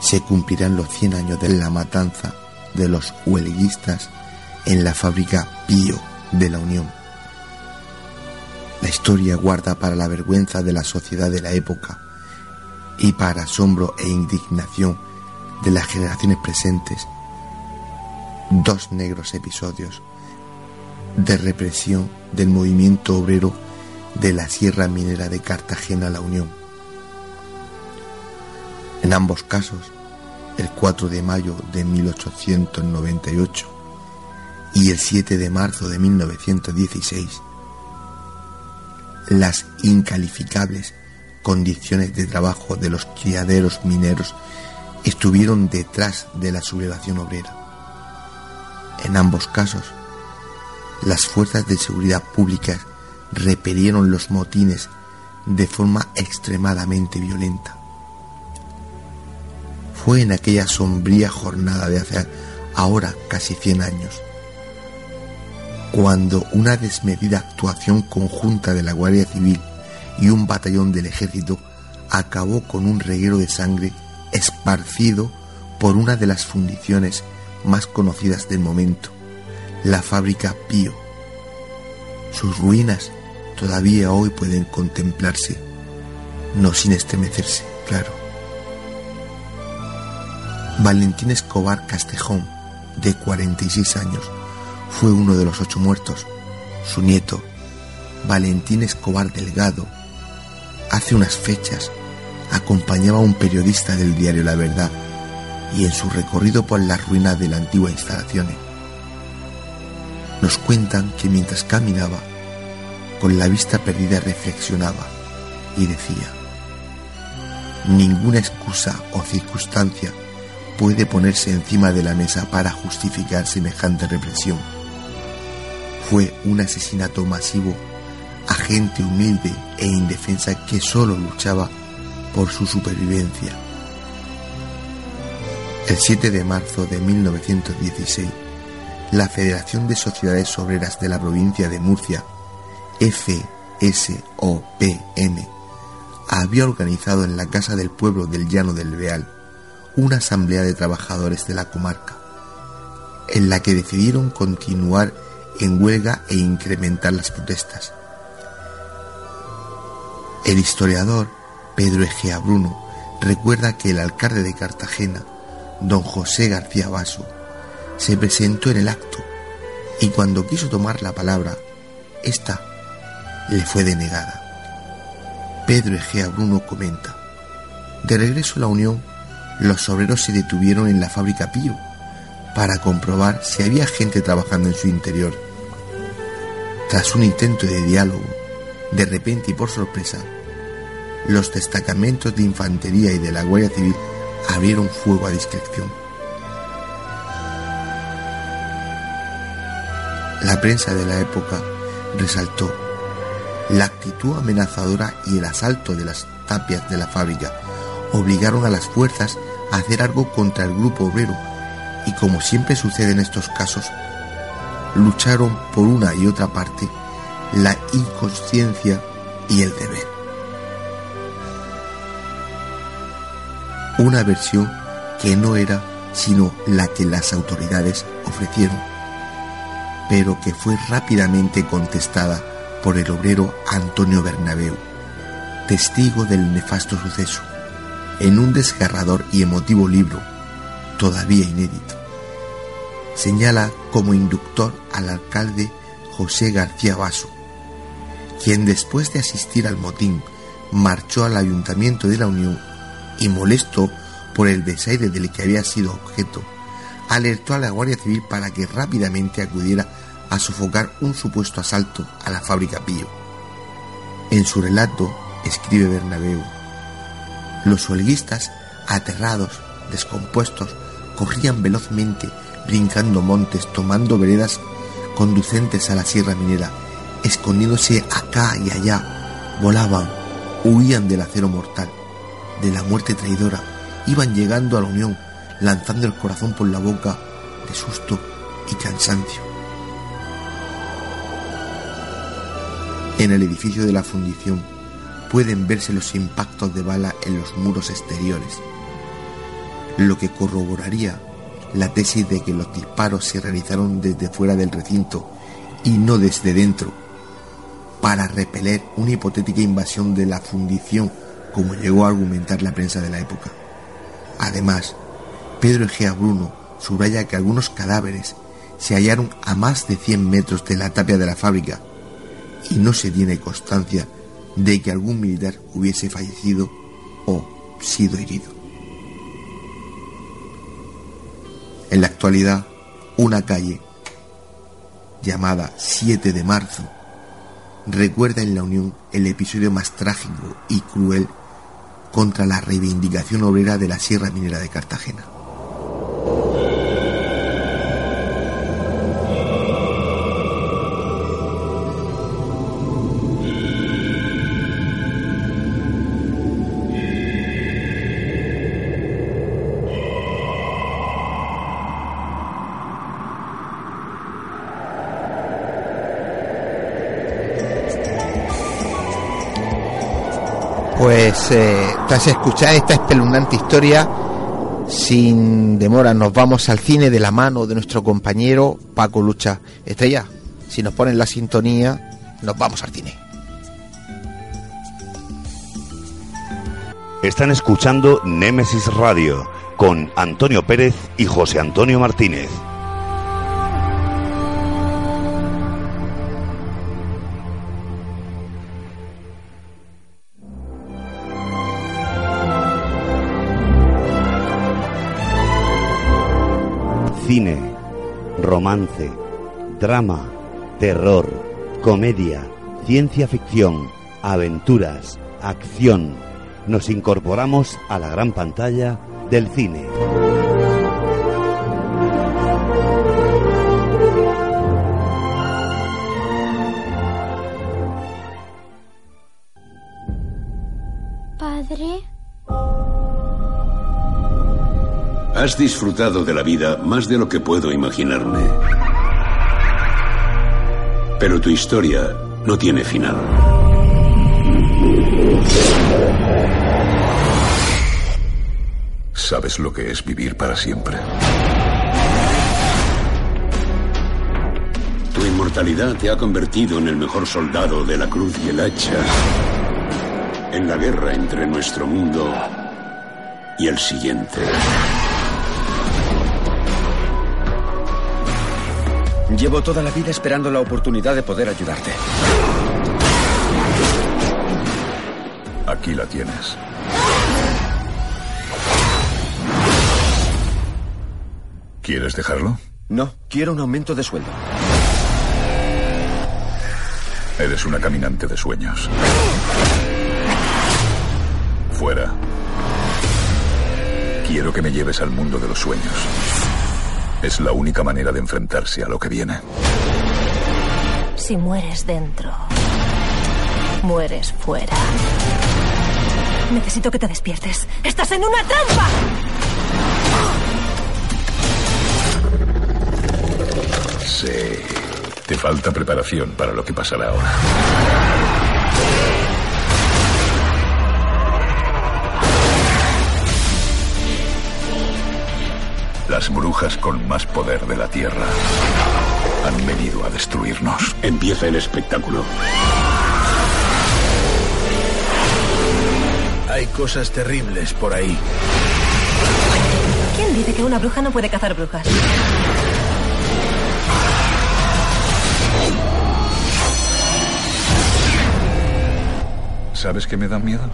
se cumplirán los 100 años de la matanza de los huelguistas en la fábrica Pío de la Unión la historia guarda para la vergüenza de la sociedad de la época y para asombro e indignación de las generaciones presentes dos negros episodios de represión del movimiento obrero de la Sierra Minera de Cartagena La Unión. En ambos casos, el 4 de mayo de 1898 y el 7 de marzo de 1916, las incalificables condiciones de trabajo de los criaderos mineros estuvieron detrás de la sublevación obrera. En ambos casos, las fuerzas de seguridad pública repelieron los motines de forma extremadamente violenta. Fue en aquella sombría jornada de hace ahora casi 100 años cuando una desmedida actuación conjunta de la Guardia Civil y un batallón del ejército acabó con un reguero de sangre esparcido por una de las fundiciones más conocidas del momento, la fábrica Pío. Sus ruinas todavía hoy pueden contemplarse, no sin estremecerse, claro. Valentín Escobar Castejón, de 46 años, fue uno de los ocho muertos Su nieto, Valentín Escobar Delgado, hace unas fechas acompañaba a un periodista del diario La Verdad y en su recorrido por las ruinas de la antigua instalaciones. Nos cuentan que mientras caminaba, con la vista perdida reflexionaba y decía, ninguna excusa o circunstancia puede ponerse encima de la mesa para justificar semejante represión. Fue un asesinato masivo a gente humilde e indefensa que solo luchaba por su supervivencia. El 7 de marzo de 1916, la Federación de Sociedades Obreras de la provincia de Murcia, FSOPM, había organizado en la Casa del Pueblo del Llano del Beal una asamblea de trabajadores de la comarca, en la que decidieron continuar en huelga e incrementar las protestas. El historiador Pedro Egea Bruno recuerda que el alcalde de Cartagena, don José García Baso, se presentó en el acto y cuando quiso tomar la palabra, esta le fue denegada. Pedro Egea Bruno comenta, de regreso a la Unión, los obreros se detuvieron en la fábrica Pío para comprobar si había gente trabajando en su interior. Tras un intento de diálogo, de repente y por sorpresa, los destacamentos de infantería y de la Guardia Civil abrieron fuego a discreción. La prensa de la época resaltó la actitud amenazadora y el asalto de las tapias de la fábrica obligaron a las fuerzas a hacer algo contra el grupo obrero y como siempre sucede en estos casos, lucharon por una y otra parte la inconsciencia y el deber. Una versión que no era sino la que las autoridades ofrecieron, pero que fue rápidamente contestada por el obrero Antonio Bernabeu, testigo del nefasto suceso, en un desgarrador y emotivo libro, todavía inédito. Señala como inductor al alcalde José García Baso, quien después de asistir al motín marchó al ayuntamiento de la Unión y molesto por el desaire del que había sido objeto, alertó a la Guardia Civil para que rápidamente acudiera a sofocar un supuesto asalto a la fábrica Pío. En su relato, escribe Bernabeu, los huelguistas, aterrados, descompuestos, corrían velozmente, brincando montes, tomando veredas conducentes a la sierra minera, escondiéndose acá y allá, volaban, huían del acero mortal, de la muerte traidora, iban llegando a la unión, lanzando el corazón por la boca de susto y cansancio. En el edificio de la fundición pueden verse los impactos de bala en los muros exteriores, lo que corroboraría la tesis de que los disparos se realizaron desde fuera del recinto y no desde dentro, para repeler una hipotética invasión de la fundición, como llegó a argumentar la prensa de la época. Además, Pedro Egea Bruno subraya que algunos cadáveres se hallaron a más de 100 metros de la tapia de la fábrica y no se tiene constancia de que algún militar hubiese fallecido o sido herido. En la actualidad, una calle llamada 7 de marzo recuerda en la Unión el episodio más trágico y cruel contra la reivindicación obrera de la Sierra Minera de Cartagena. Pues eh, tras escuchar esta espeluznante historia, sin demora nos vamos al cine de la mano de nuestro compañero Paco Lucha. Estrella, si nos ponen la sintonía, nos vamos al cine. Están escuchando Némesis Radio con Antonio Pérez y José Antonio Martínez. Romance, drama, terror, comedia, ciencia ficción, aventuras, acción. Nos incorporamos a la gran pantalla del cine. Has disfrutado de la vida más de lo que puedo imaginarme. Pero tu historia no tiene final. ¿Sabes lo que es vivir para siempre? Tu inmortalidad te ha convertido en el mejor soldado de la cruz y el hacha. En la guerra entre nuestro mundo y el siguiente. Llevo toda la vida esperando la oportunidad de poder ayudarte. Aquí la tienes. ¿Quieres dejarlo? No, quiero un aumento de sueldo. Eres una caminante de sueños. Fuera. Quiero que me lleves al mundo de los sueños. Es la única manera de enfrentarse a lo que viene. Si mueres dentro, mueres fuera. Necesito que te despiertes. ¡Estás en una trampa! Sí. Te falta preparación para lo que pasará ahora. Las brujas con más poder de la Tierra han venido a destruirnos. Empieza el espectáculo. Hay cosas terribles por ahí. ¿Quién dice que una bruja no puede cazar brujas? ¿Sabes qué me da miedo?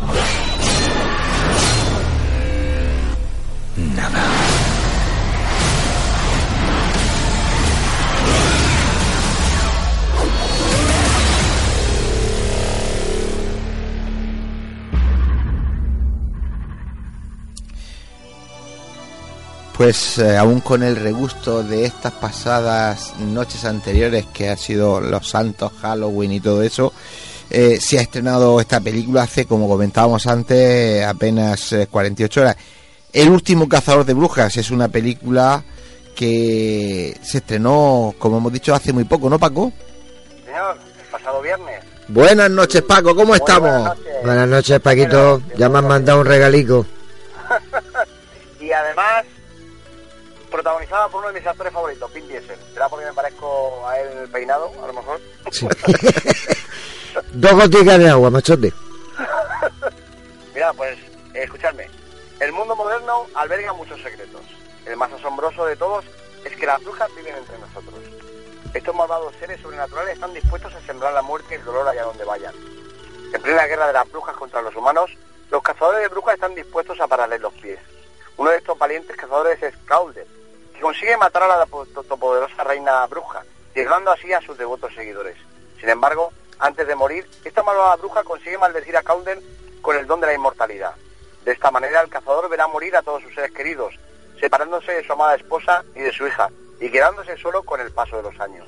Pues eh, aún con el regusto de estas pasadas noches anteriores que ha sido los santos, Halloween y todo eso, eh, se ha estrenado esta película hace, como comentábamos antes, apenas eh, 48 horas. El último cazador de brujas es una película que se estrenó, como hemos dicho, hace muy poco, ¿no, Paco? Señor, el pasado viernes. Buenas noches, Paco, ¿cómo Muy estamos? buenas noches. Buenas noches, Paquito. Ya me han mandado un regalico. Y además, protagonizada por uno de mis actores favoritos, Vin Diesel. ¿Será porque me parezco a él en el peinado, a lo mejor? Sí. Dos goticas de agua, machote. Mira, pues, escuchadme. El mundo moderno alberga muchos secretos. El más asombroso de todos es que las brujas viven entre nosotros. Estos malvados seres sobrenaturales están dispuestos a sembrar la muerte y el dolor allá donde vayan. En plena guerra de las brujas contra los humanos, los cazadores de brujas están dispuestos a pararles los pies. Uno de estos valientes cazadores es Calder, que consigue matar a la po- todopoderosa reina bruja, llegando así a sus devotos seguidores. Sin embargo, antes de morir, esta malvada bruja consigue maldecir a Calder con el don de la inmortalidad. De esta manera, el cazador verá morir a todos sus seres queridos, separándose de su amada esposa y de su hija, y quedándose solo con el paso de los años.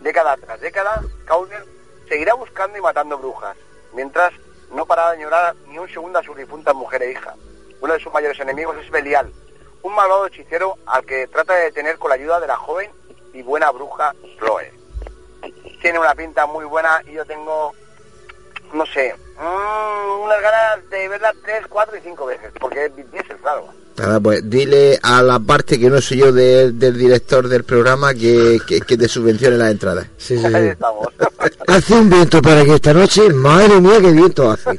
Década tras década, Calder seguirá buscando y matando brujas, mientras no parará de añorar ni un segundo a su difunta mujer e hija. Uno de sus mayores enemigos es Belial, un malvado hechicero al que trata de detener con la ayuda de la joven y buena bruja Chloe. Tiene una pinta muy buena y yo tengo, no sé, mm, unas ganas de verla tres, cuatro y cinco veces, porque es Diesel, claro. Nada, pues dile a la parte que no soy yo de- del director del programa que, que, que te subvencione las entradas. Sí, sí, Ahí estamos. Hace un viento para aquí esta noche. Madre mía, qué viento hace.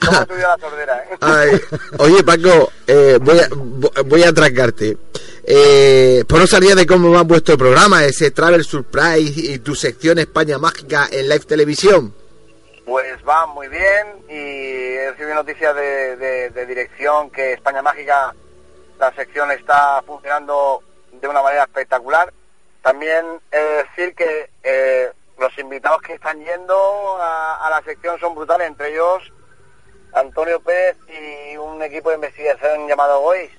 ¿Cómo ha subido la sordera, eh? Ay, oye, Paco, eh, voy, a, vo- voy a atracarte. Eh, por no salir de cómo va vuestro programa, ese Travel Surprise y tu sección España Mágica en Live Televisión. Pues va muy bien y he recibido noticias de, de- de dirección que España Mágica, la sección está funcionando de una manera espectacular. También eh, decir que eh, los invitados que están yendo a, a la sección son brutales, entre ellos Antonio Pérez y un equipo de investigación llamado GOIS.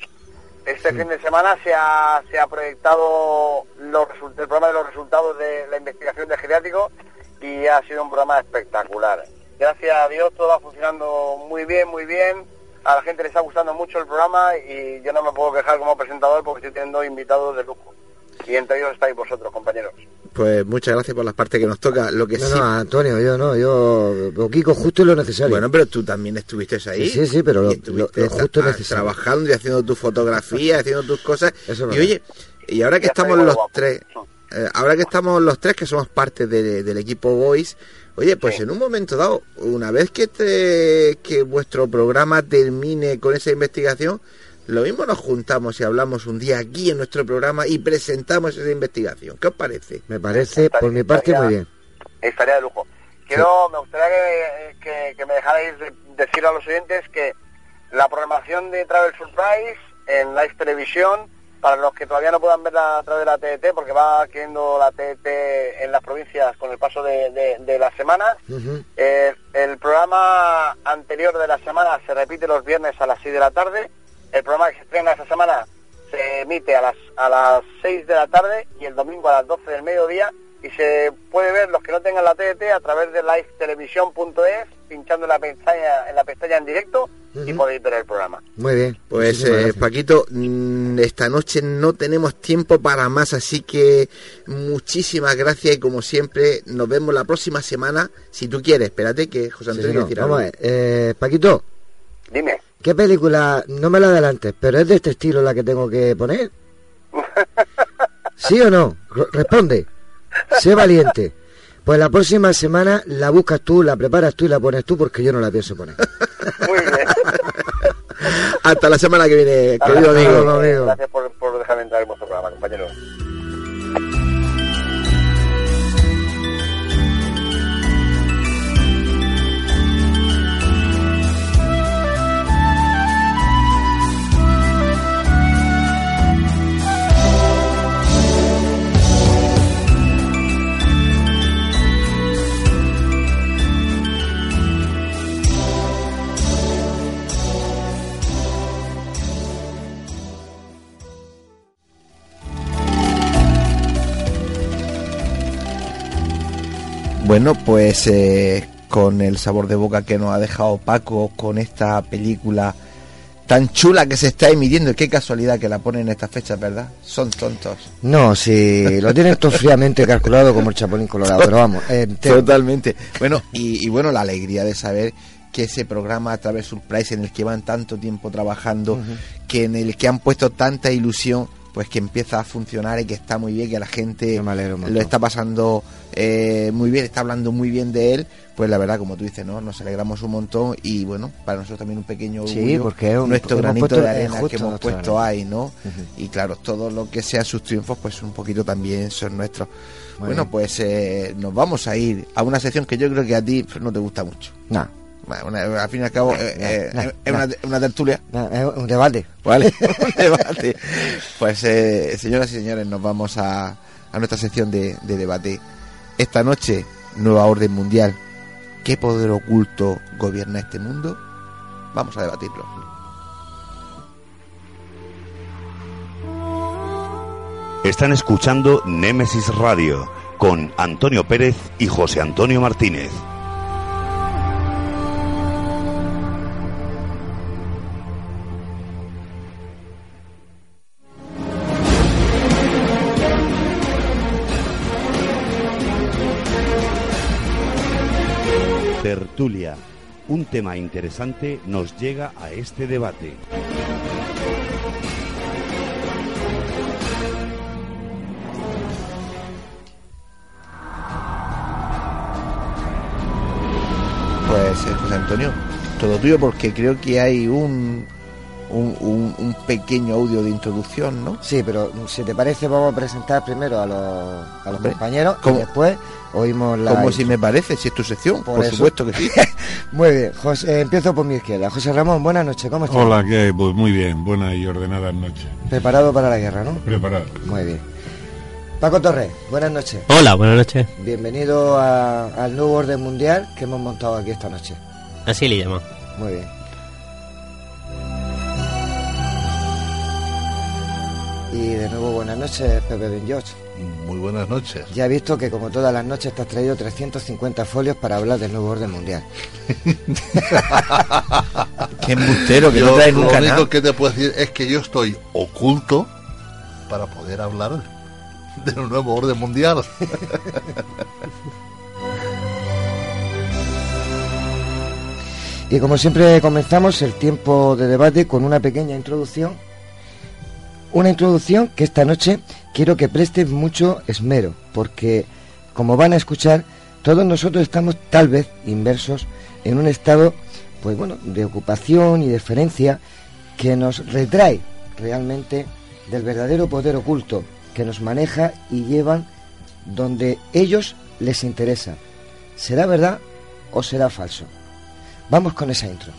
Este fin de semana se ha, se ha proyectado los el programa de los resultados de la investigación de geriátrico y ha sido un programa espectacular. Gracias a Dios todo va funcionando muy bien, muy bien. A la gente le está gustando mucho el programa y yo no me puedo quejar como presentador porque estoy teniendo invitados de lujo. Y entre ellos estáis vosotros, compañeros. Pues muchas gracias por las partes que nos toca. Lo que No, sí. no, Antonio, yo no, yo Kiko justo y lo necesario. Bueno, pero tú también estuviste ahí. Sí, sí, sí, pero lo- lo- lo justo necesario. Trabajando y haciendo tus fotografías, haciendo tus cosas. Eso es y verdad. oye, y ahora que Ya estamos los guapo. tres, eh, ahora que estamos los tres que somos parte de- del equipo Boys, oye, pues Sí. en un momento dado, una vez que este, que vuestro programa termine con esa investigación, lo mismo nos juntamos y hablamos un día aquí en nuestro programa y presentamos esa investigación. ¿Qué os parece? Me parece, por mi parte, muy bien. Estaría de lujo. Quiero, me gustaría que, que- que me dejarais de- decir a los oyentes que la programación de Travel Surprise en Live Televisión, para los que todavía no puedan verla a través de la TDT, porque va quedando la TDT en las provincias con el paso de, de- de las semanas, Ujú. eh, el programa anterior de la semana se repite los viernes a las 6 de la tarde. El programa que se estrena esta semana se emite a las, a las 6 de la tarde y el domingo a las 12 del mediodía. Y se puede ver los que no tengan la TDT a través de livetelevisión.es, pinchando en la pestaña, en la pestaña en directo y podéis ver el programa. Muy bien. Pues eh. Paquito, mm, esta noche no tenemos tiempo para más, así que muchísimas gracias y como siempre nos vemos la próxima semana, si tú quieres. Espérate que José Antonio sí, no, Vamos a ver, eh, Paquito, Dime. ¿qué película, no me la adelantes, pero es de este estilo la que tengo que poner? ¿Sí o no? R- responde. Sé valiente. Pues la próxima semana la buscas tú, la preparas tú y la pones tú porque yo no la pienso poner. Muy bien. Hasta la semana que viene, querido Gracias, amigo. Gracias por, por dejarme entrar en vuestro programa, compañeros. Bueno, pues eh, con el sabor de boca que nos ha dejado Paco con esta película tan chula que se está emitiendo, y qué casualidad que la ponen en estas fechas, ¿verdad? Son tontos. No, si lo tienes tú fríamente calculado como el chapulín colorado, pero vamos, eh, te- Totalmente. Bueno, y, y bueno, la alegría de saber que ese programa a través de Surprise en el que van tanto tiempo trabajando, que en el que han puesto tanta ilusión, pues que empieza a funcionar y que está muy bien, que la gente lo está pasando eh, muy bien, está hablando muy bien de él, pues la verdad, como tú dices, ¿no? Nos alegramos un montón y bueno, para nosotros también un pequeño Sí, orgullo, porque es un- nuestro granito puesto- de arena justo que hemos puesto ahí, ¿no? Y claro, todo lo que sean sus triunfos, pues un poquito también son nuestros. Muy bueno, bien. pues eh, nos vamos a ir a una sección que yo creo que a ti no te gusta mucho. Bueno, una- al fin y al cabo, eh, eh, es una, una tertulia, es un debate. ¿vale? Un debate. Pues, eh, señoras y señores, nos vamos a, a nuestra sección de, de debate. Esta noche, nueva orden mundial. ¿Qué poder oculto gobierna este mundo? Vamos a debatirlo. Están escuchando Némesis Radio con Antonio Pérez y José Antonio Martínez. Tertulia. Un tema interesante nos llega a este debate. Pues, eh, José Antonio, todo tuyo porque creo que hay un, un, un- un pequeño audio de introducción, ¿no? Sí, pero si te parece vamos a presentar primero a los, a los Hombre, compañeros ¿cómo? y después oímos la... Como si me parece, si es tu sección, por, supuesto que sí. Muy bien, José, eh, empiezo por mi izquierda. José Ramón, buenas noches, ¿cómo estás? Hola, ¿qué? Pues muy bien, buenas y ordenadas noches. Preparado para la guerra, ¿no? Preparado. Muy bien. Paco Torres, buenas noches. Hola, buenas noches. Bienvenido a- al nuevo orden mundial que hemos montado aquí esta noche. Así le llamo. Muy bien. Y de nuevo buenas noches, Pepe Ben George. Muy buenas noches. Ya he visto que como todas las noches te has traído 350 folios para hablar del nuevo orden mundial. Qué embustero, que Yo no trae lo único nada. que te puedo decir es que yo estoy oculto para poder hablar del nuevo orden mundial. Y como siempre comenzamos el tiempo de debate con una pequeña introducción. Una introducción que esta noche quiero que presten mucho esmero, porque como van a escuchar, todos nosotros estamos tal vez inversos en un estado, pues bueno, de ocupación y deferencia que nos retrae realmente del verdadero poder oculto que nos maneja y llevan donde ellos les interesa. ¿Será verdad o será falso? Vamos con esa intro.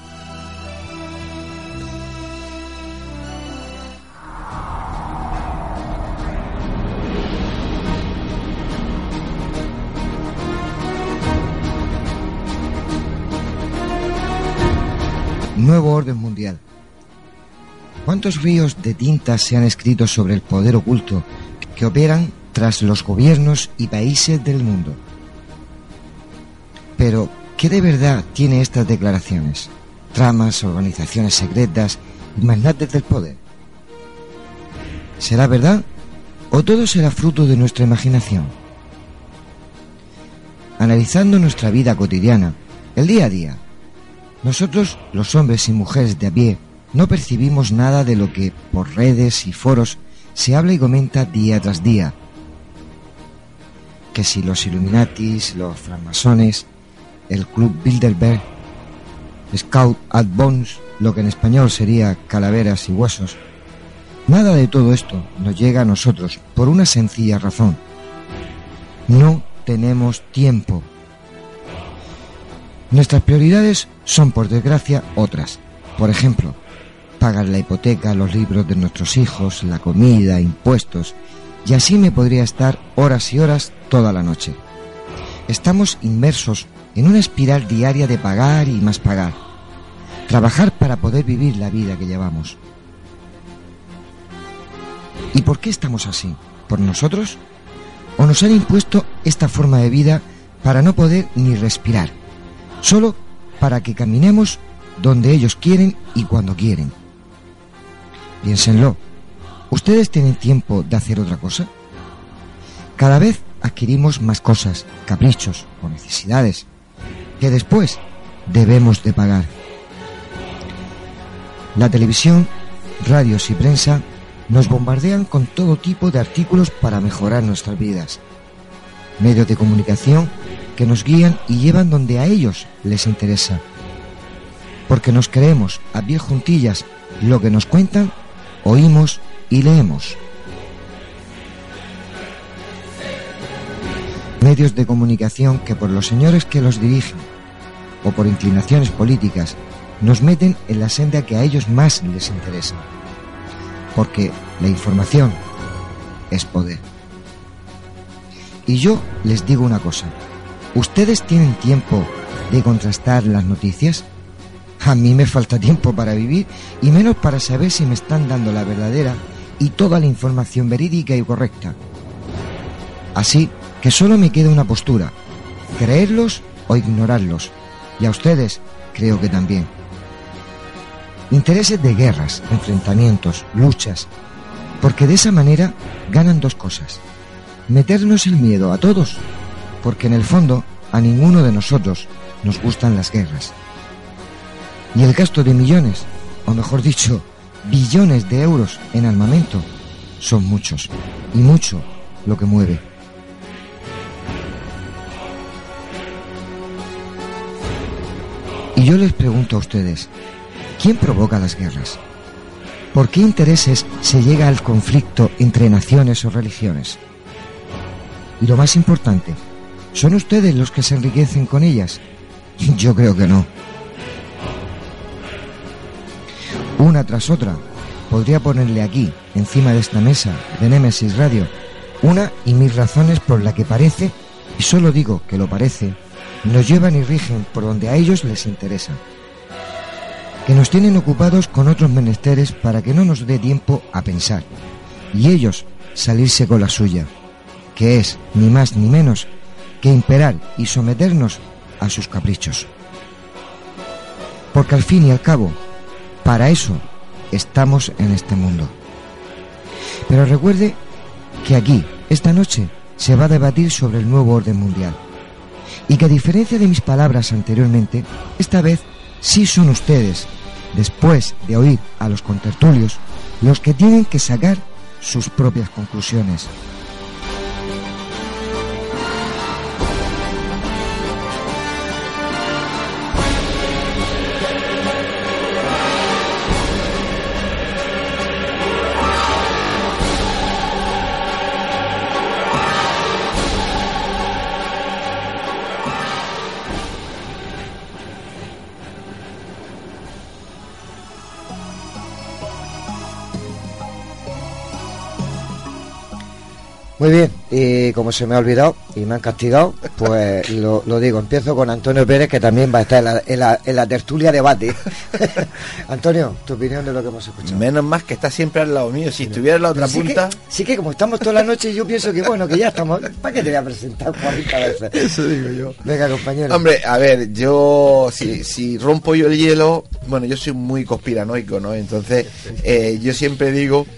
Nuevo orden mundial. ¿Cuántos ríos de tinta se han escrito sobre el poder oculto que operan tras los gobiernos y países del mundo? Pero, ¿qué de verdad tiene estas declaraciones? Tramas, organizaciones secretas y magnates del poder. ¿Será verdad o todo será fruto de nuestra imaginación? Analizando nuestra vida cotidiana, el día a día, nosotros, los hombres y mujeres de a pie, no percibimos nada de lo que por redes y foros se habla y comenta día tras día. Que si los Illuminatis, los francmasones, el Club Bilderberg, Scout at Bones, lo que en español sería calaveras y huesos. Nada de todo esto nos llega a nosotros por una sencilla razón. No tenemos tiempo. Nuestras prioridades son, por desgracia, otras. Por ejemplo, pagar la hipoteca, los libros de nuestros hijos, la comida, impuestos, y así me podría estar horas y horas toda la noche. Estamos inmersos en una espiral diaria de pagar y más pagar. Trabajar para poder vivir la vida que llevamos. ¿Y por qué estamos así? ¿Por nosotros? ¿O nos han impuesto esta forma de vida para no poder ni respirar? Solo para que caminemos donde ellos quieren y cuando quieren. Piénsenlo. ¿Ustedes tienen tiempo de hacer otra cosa? Cada vez adquirimos más cosas, caprichos o necesidades que después debemos de pagar. La televisión, radios y prensa nos bombardean con todo tipo de artículos para mejorar nuestras vidas. Medios de comunicación que nos guían y llevan donde a ellos les interesa. Porque nos creemos a pie juntillas lo que nos cuentan, oímos y leemos. Medios de comunicación que por los señores que los dirigen o por inclinaciones políticas nos meten en la senda que a ellos más les interesa. Porque la información es poder. Y yo les digo una cosa. ¿Ustedes tienen tiempo de contrastar las noticias? A mí me falta tiempo para vivir y menos para saber si me están dando la verdadera y toda la información verídica y correcta. Así que solo me queda una postura, creerlos o ignorarlos. Y a ustedes creo que también. Intereses de guerras, enfrentamientos, luchas, porque de esa manera ganan dos cosas. Meternos el miedo a todos, porque en el fondo a ninguno de nosotros nos gustan las guerras. Y el gasto de millones, o mejor dicho, billones de euros en armamento, son muchos, y mucho lo que mueve. Y yo les pregunto a ustedes, ¿quién provoca las guerras? ¿Por qué intereses se llega al conflicto entre naciones o religiones? Y lo más importante, ¿son ustedes los que se enriquecen con ellas? Yo creo que no. Una tras otra, podría ponerle aquí, encima de esta mesa de Nemesis Radio, una y mil razones por la que parece, y solo digo que lo parece, nos llevan y rigen por donde a ellos les interesa. Que nos tienen ocupados con otros menesteres para que no nos dé tiempo a pensar, y ellos salirse con la suya, que es ni más ni menos que imperar y someternos a sus caprichos. Porque al fin y al cabo, para eso estamos en este mundo. Pero recuerde que aquí, esta noche, se va a debatir sobre el nuevo orden mundial. Y que a diferencia de mis palabras anteriormente, esta vez sí son ustedes, después de oír a los contertulios, los que tienen que sacar sus propias conclusiones. Muy bien, y como se me ha olvidado y me han castigado, pues lo, lo digo, empiezo con Antonio Pérez, que también va a estar en la, en la, en la tertulia debate. Antonio, tu opinión de lo que hemos escuchado. Menos más que está siempre al lado mío. Si estuviera en la otra Sí punta. que, sí que como estamos toda la noche, yo pienso que bueno, que ya estamos. ¿Para qué te voy a presentar 40 veces? Eso digo yo. Venga, compañero. Hombre, a ver, yo si, si rompo yo el hielo, bueno, yo soy muy conspiranoico, ¿no? Entonces, eh, yo siempre digo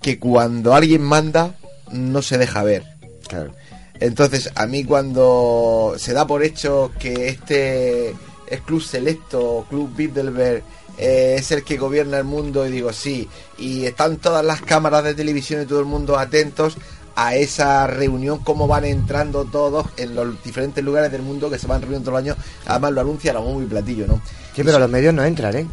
que cuando alguien manda, no se deja ver. Claro. Entonces, a mí cuando se da por hecho que este es Club Selecto, Club Bilderberg, eh, es el que gobierna el mundo, y digo, sí, y están todas las cámaras de televisión y todo el mundo atentos a esa reunión, cómo van entrando todos en los diferentes lugares del mundo que se van reuniendo todos los años, además lo anuncia la bombo y platillo, ¿no? Sí, pero los medios no entran, ¿eh?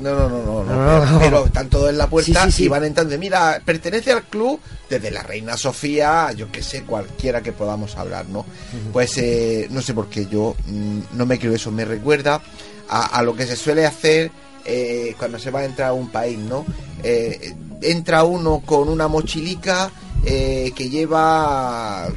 No, no, no, no, no, pero, están todos en la puerta Sí, sí, sí. y van entrando. Mira, pertenece al club desde la reina Sofía, yo que sé, cualquiera que podamos hablar, ¿no? Pues eh, no sé por qué yo mm, no me creo eso. Me recuerda a, a lo que se suele hacer eh, cuando se va a entrar a un país, ¿no? Eh, entra uno con una mochilica eh, que lleva,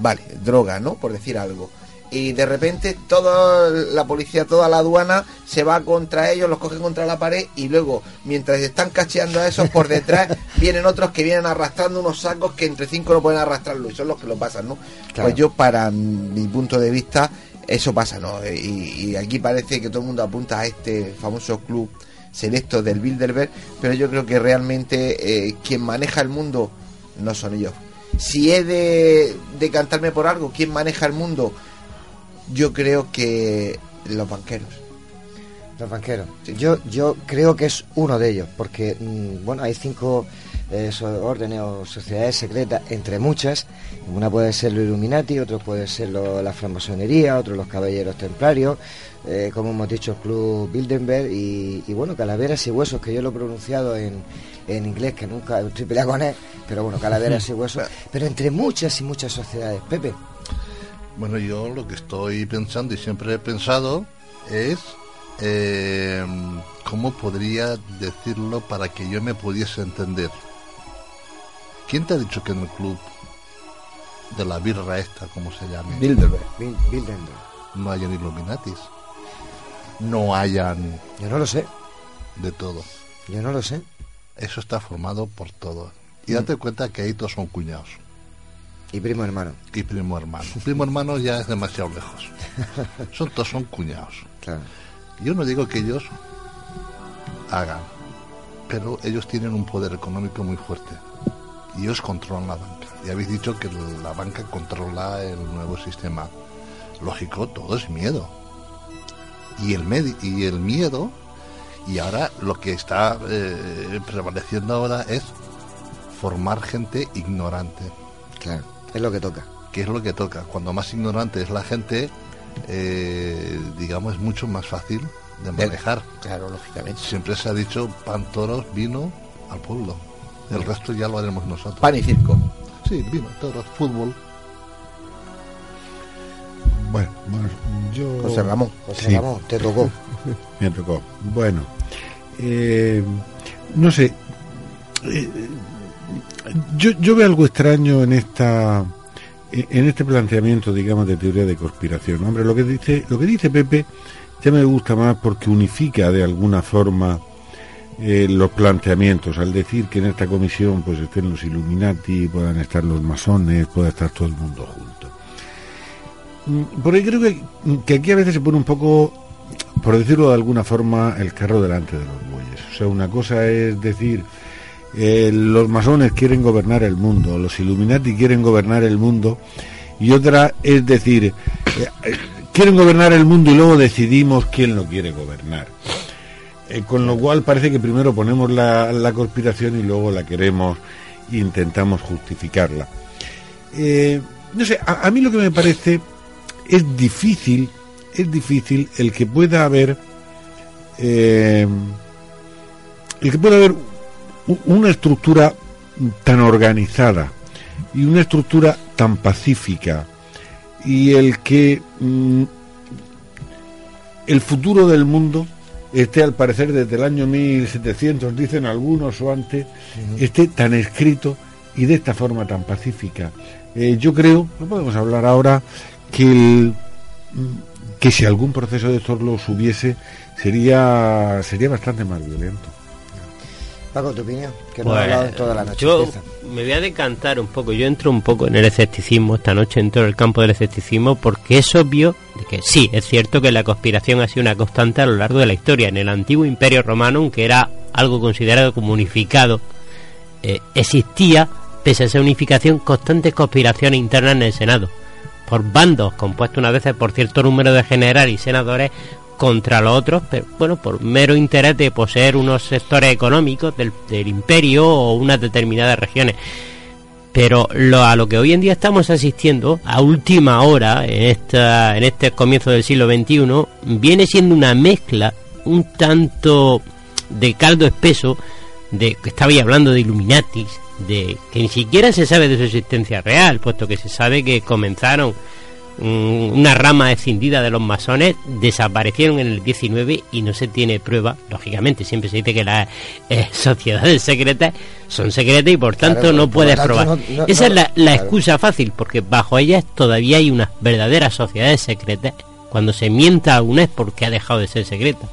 vale, droga, ¿no? Por decir algo y de repente toda la policía, toda la aduana se va contra ellos, los cogen contra la pared y luego, mientras están cacheando a esos por detrás, vienen otros que vienen arrastrando unos sacos que entre cinco no pueden arrastrarlo y son los que lo pasan, ¿no? Claro. Pues yo, para mi punto de vista, eso pasa, ¿no? Y, y aquí parece que todo el mundo apunta a este famoso club selecto del Bilderberg, pero yo creo que realmente eh, quien maneja el mundo no son ellos. Si he de decantarme por algo, ¿quién maneja el mundo? Yo creo que los banqueros. Los banqueros. Yo, yo creo que es uno de ellos, porque, mm, bueno, hay cinco eh, órdenes o sociedades secretas, entre muchas. Una puede ser los Illuminati, otro puede ser lo- la francmasonería, otro los caballeros templarios, eh, como hemos dicho, el Club Bilderberg y, y, bueno, Calaveras y Huesos, que yo lo he pronunciado en, en inglés, que nunca estoy peleado con él, pero bueno, Calaveras y Huesos. Pero entre muchas y muchas sociedades. Pepe. Bueno, yo lo que estoy pensando y siempre he pensado es eh, cómo podría decirlo para que yo me pudiese entender. ¿Quién te ha dicho que en el club de la birra esta, como se llame? Bilderberg. Bil- Bilderberg. No hayan Illuminatis. No hayan Yo no lo sé. de todo. Yo no lo sé. Eso está formado por todo. Y date cuenta que ahí todos son cuñados. Y primo hermano. Y primo hermano. Primo hermano ya es demasiado lejos. Son todos son cuñados. Claro. Yo no digo que ellos hagan, pero ellos tienen un poder económico muy fuerte. Y ellos controlan la banca. Y habéis dicho que la banca controla el nuevo sistema. Lógico, todo es miedo. Y el, y el miedo, y ahora lo que está eh, prevaleciendo ahora es formar gente ignorante. Claro, es lo que toca. ¿Qué es lo que toca? Cuando más ignorante es la gente, eh, digamos, es mucho más fácil de manejar. Claro, lógicamente. Siempre se ha dicho pan, toros, vino al pueblo. El resto ya lo haremos nosotros. Pan y circo. Sí, vino, toros, fútbol. Bueno, bueno, yo... José Ramón. José Ramón, te tocó. Me tocó. Bueno, eh, no sé. eh, yo, yo veo algo extraño en esta en este planteamiento, digamos, de teoría de conspiración. Hombre, lo que dice lo que dice Pepe ya me gusta más porque unifica de alguna forma eh, los planteamientos. Al decir que en esta comisión pues estén los Illuminati, puedan estar los masones, pueda estar todo el mundo junto. Mm, Porque creo que, que aquí a veces se pone un poco, por decirlo de alguna forma, el carro delante de los bueyes. O sea, una cosa es decir, eh, los masones quieren gobernar el mundo, los Illuminati quieren gobernar el mundo, y otra es decir, eh, quieren gobernar el mundo y luego decidimos quién lo quiere gobernar. Eh, con lo cual parece que primero ponemos la, la conspiración y luego la queremos e intentamos justificarla. No sé, a, mí lo que me parece es difícil, es difícil el que pueda haber, el que pueda haber una estructura tan organizada y una estructura tan pacífica y el que mm, el futuro del mundo esté al parecer desde el año 1700 dicen algunos o antes esté tan escrito y de esta forma tan pacífica. Eh, yo creo no podemos hablar ahora que el, mm, que si algún proceso de estos los hubiese sería sería bastante más violento Paco, tu opinión, que no Pues, ha hablado toda la noche. Yo Empieza. me voy a decantar un poco. Yo entro un poco en el escepticismo. Esta noche entro en el campo del escepticismo porque es obvio que sí, es cierto que la conspiración ha sido una constante a lo largo de la historia. En el antiguo Imperio Romano, aunque era algo considerado como unificado, eh, existía, pese a esa unificación, constantes conspiraciones internas en el Senado. Por bandos compuestos unas veces por cierto número de generales y senadores contra los otros, pero bueno, por mero interés de poseer unos sectores económicos del, imperio o unas determinadas regiones. Pero lo, a lo que hoy en día estamos asistiendo, a última hora, en, esta, en este comienzo del siglo XXI, viene siendo una mezcla un tanto de caldo espeso, de que estaba hablando de Illuminatis, de que ni siquiera se sabe de su existencia real, puesto que se sabe que comenzaron una rama escindida de los masones desaparecieron en el 19 y no se tiene prueba, lógicamente, siempre se dice que las eh, sociedades secretas son secretas y por tanto Claro, no por puedes tanto, probar. no- no- Esa no- es la, la claro. excusa fácil, porque bajo ellas todavía hay unas verdaderas sociedades secretas. Cuando se mienta a una es porque ha dejado de ser secreta.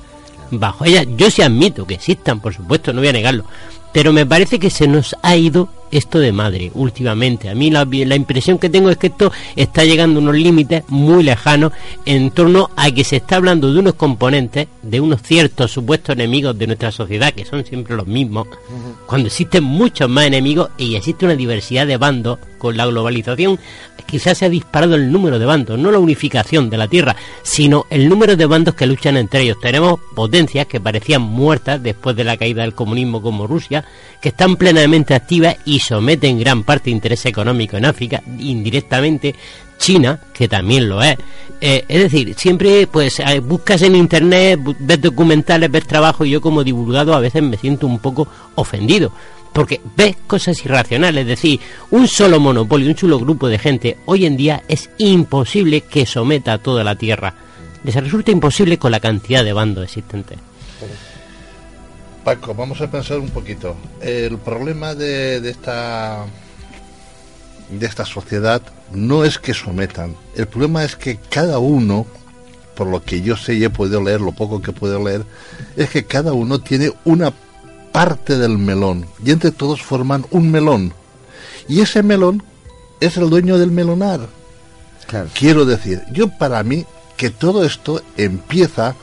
Bajo ellas, yo sí admito que existan, por supuesto, no voy a negarlo. Pero me parece que se nos ha ido esto de madre últimamente. A mí la, la impresión que tengo es que esto está llegando a unos límites muy lejanos en torno a que se está hablando de unos componentes, de unos ciertos supuestos enemigos de nuestra sociedad, que son siempre los mismos, cuando existen muchos más enemigos y existe una diversidad de bandos, con la globalización quizás se ha disparado el número de bandos, no la unificación de la Tierra, sino el número de bandos que luchan entre ellos. Tenemos potencias que parecían muertas después de la caída del comunismo como Rusia, que están plenamente activas y someten gran parte interés económico en África, indirectamente China, que también lo es. Eh, es decir, siempre pues eh, buscas en internet, ves documentales, ves trabajo y yo como divulgado a veces me siento un poco ofendido. Porque ves cosas irracionales, es decir, un solo monopolio, un solo grupo de gente, hoy en día es imposible que someta a toda la Tierra. Les resulta imposible con la cantidad de bandos existentes. Paco, vamos a pensar un poquito. El problema de, de esta de esta sociedad no es que sometan. El problema es que cada uno, por lo que yo sé y he podido leer, lo poco que he podido leer, es que cada uno tiene una parte del melón y entre todos forman un melón. Y ese melón es el dueño del melonar. Quiero decir, yo para mí que todo esto empieza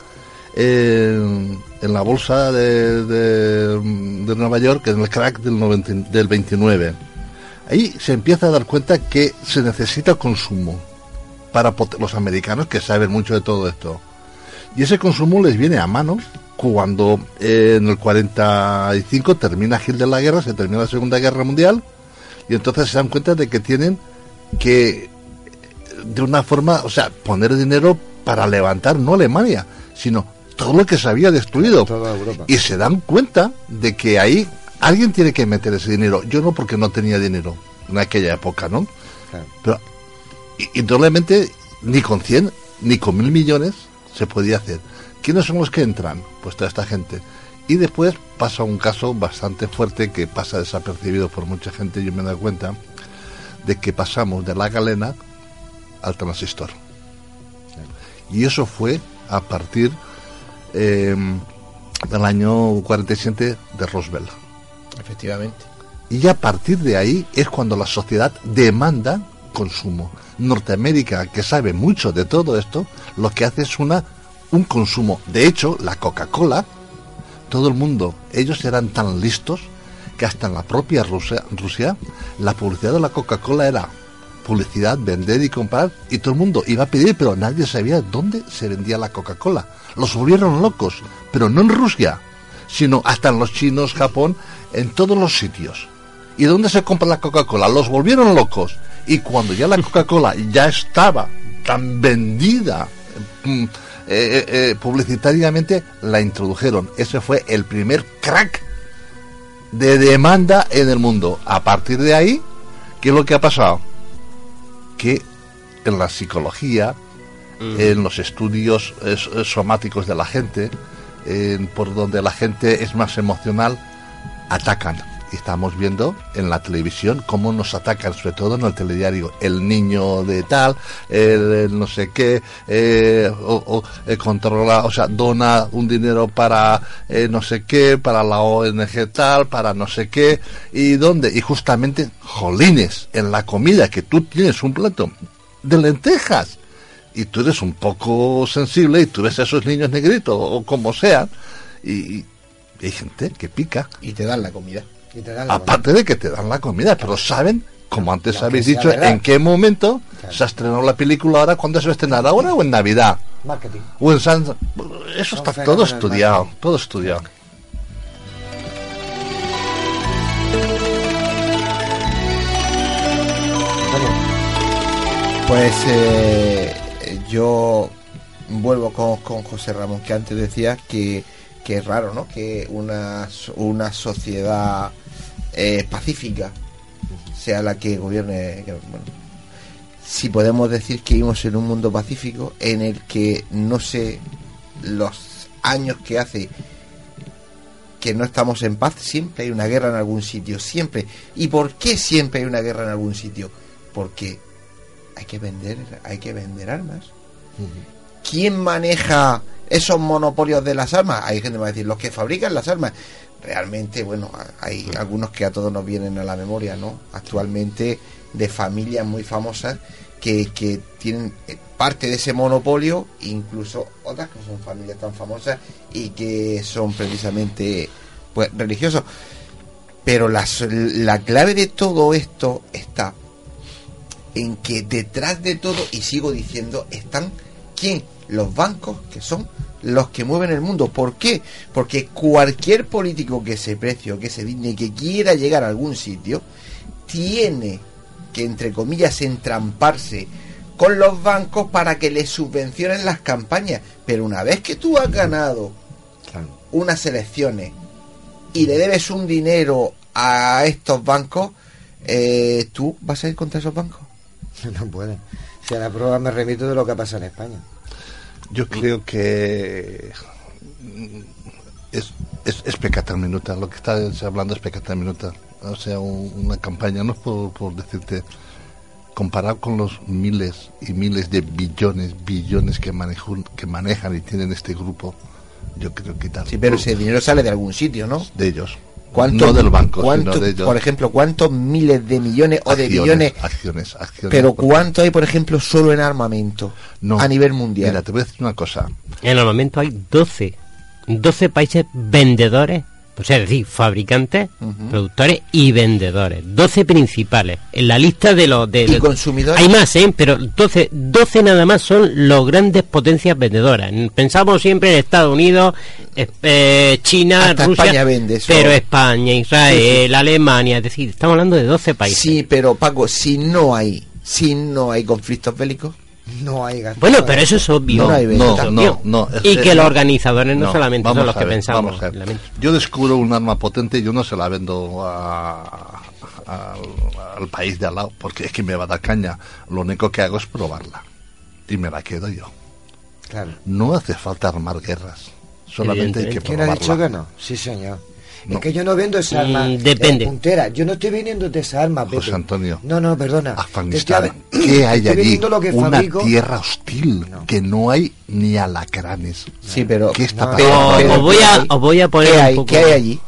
en, en la bolsa de, de- Nueva York, en el crack del, 90 del 29. Ahí se empieza a dar cuenta que se necesita consumo para los americanos que saben mucho de todo esto. Y ese consumo les viene a mano cuando eh, en el 45 termina Gil de la Guerra, se termina la Segunda Guerra Mundial, y entonces se dan cuenta de que tienen que de una forma, o sea, poner dinero para levantar no Alemania, sino todo lo que se había destruido. Y se dan cuenta de que ahí alguien tiene que meter ese dinero. Yo no porque no tenía dinero en aquella época, ¿no? Claro. Pero indudablemente ni con 100 ni con mil millones se podía hacer. ¿Quiénes son los que entran? Pues toda esta gente. Y después pasa un caso bastante fuerte que pasa desapercibido por mucha gente, yo me he dado cuenta, de que pasamos de la galena al transistor. Y eso fue a partir eh, del año 47 de Roosevelt. Efectivamente. Y a partir de ahí es cuando la sociedad demanda consumo. Norteamérica, que sabe mucho de todo esto, lo que hace es una un consumo. De hecho, la Coca-Cola, todo el mundo, ellos eran tan listos que hasta en la propia Rusia, Rusia la publicidad de la Coca-Cola era publicidad, vender y comprar, y todo el mundo iba a pedir, pero nadie sabía dónde se vendía la Coca-Cola. Los volvieron locos, pero no en Rusia, sino hasta en los chinos, Japón, en todos los sitios. ¿Y dónde se compra la Coca-Cola? Los volvieron locos. Y cuando ya la Coca-Cola ya estaba tan vendida mm, eh, eh, publicitariamente, la introdujeron. Ese fue el primer crack de demanda en el mundo. A partir de ahí, ¿qué es lo que ha pasado? Que en la psicología, en los estudios eh, somáticos de la gente, en- por donde la gente es más emocional, atacan. Y estamos viendo en la televisión cómo nos atacan, sobre todo en el telediario. El niño de tal, el, no sé qué, eh, eh, controla, o sea, dona un dinero para no sé qué, para la ONG tal, para no sé qué. ¿Y dónde? Y justamente, jolines, en la comida, que tú tienes un plato de lentejas y tú eres un poco sensible y tú ves a esos niños negritos o como sean y, y hay gente que pica Y te dan la comida. Y te dan la aparte de que te dan la comida pero saben como antes habéis dicho verdad. en qué momento se ha estrenado la película ahora cuándo se va a estrenar ahora o en navidad Marketing. o en San eso está todo estudiado marketing. todo estudiado Pues eh, yo vuelvo con, José Ramón, que antes decía que, es raro, ¿no? Que una, so- una sociedad eh, pacífica sea la que gobierne. bueno, si podemos decir que vivimos en un mundo pacífico en el que no sé los años que hace que no estamos en paz, siempre hay una guerra en algún sitio, siempre. ¿Y por qué siempre hay una guerra en algún sitio? Porque hay que vender, hay que vender armas. ¿Quién maneja esos monopolios de las armas? Hay gente que va a decir, los que fabrican las armas. Realmente, bueno, hay algunos que a todos nos vienen a la memoria, ¿no? Actualmente de familias muy famosas que, que tienen eh, parte de ese monopolio, incluso otras que son familias tan famosas y que son precisamente pues religiosos. Pero las- la clave de todo esto está en que detrás de todo, y sigo diciendo, están quién? Los bancos, que son los que mueven el mundo. ¿Por qué? Porque cualquier político que se precie o que se digne que quiera llegar a algún sitio, tiene que, entre comillas, entramparse con los bancos para que le subvencionen las campañas. Pero una vez que tú has ganado unas elecciones y le debes un dinero a estos bancos, eh, tú vas a ir contra esos bancos. No puede. Si a la prueba me remito de lo que pasa en España. Yo creo que es, es, es pecata minuta. Lo que está hablando es pecata minuta. O sea, un- una campaña, no es por, por decirte, comparado con los miles y miles de billones, billones que, manejan que manejan y tienen este grupo, yo creo que tal. Sí, pero ese dinero sale de algún sitio, ¿no? De ellos. ¿Cuánto, no del banco, cuánto- sino de ellos. Por ejemplo, ¿cuántos miles de millones o de Acciones, billones? Acciones, acciones. Pero ¿cuánto hay, por ejemplo, solo en armamento No. a nivel mundial? Mira, te voy a decir una cosa. En el momento hay 12, 12 países vendedores, o sea, es decir, fabricantes, productores y vendedores. 12 principales. En la lista de los... De, ¿Y de- consumidores? Hay más, ¿eh? Pero 12, 12 nada más son los grandes potencias vendedoras. Pensamos siempre en Estados Unidos, eh, eh, China, Hasta Rusia... España vende eso. Pero España, Israel, Sí, sí. Alemania, es decir, estamos hablando de 12 países. Sí, pero Paco, si no hay, si no hay conflictos bélicos, No hay gasto. Bueno, pero eso es obvio. No, no, no, obvio. no, es y que- los organizadores no, no, solamente son los que ver, pensamos. Yo descubro un arma potente y yo no se la vendo a- al, al país de al lado, porque es que me va a dar caña. Lo único que hago es probarla. Y me la quedo yo. Claro. No hace falta armar guerras. Solamente hay que ¿Quién ha probarla. dicho que no? Sí, señor. No. Es que yo no vendo esa arma Mm, depende. eh, puntera. Yo no estoy vendiendo de esa arma, Pepe. José Antonio. No, no, perdona. Afganistán. Estoy- ¿Qué hay allí? lo que Una fabrico. tierra hostil, que no hay ni alacranes. Sí, pero... ¿Qué está no, pasando? Os- pero- os voy a, os voy a poner ¿Qué un hay? poco. ¿Qué hay allí?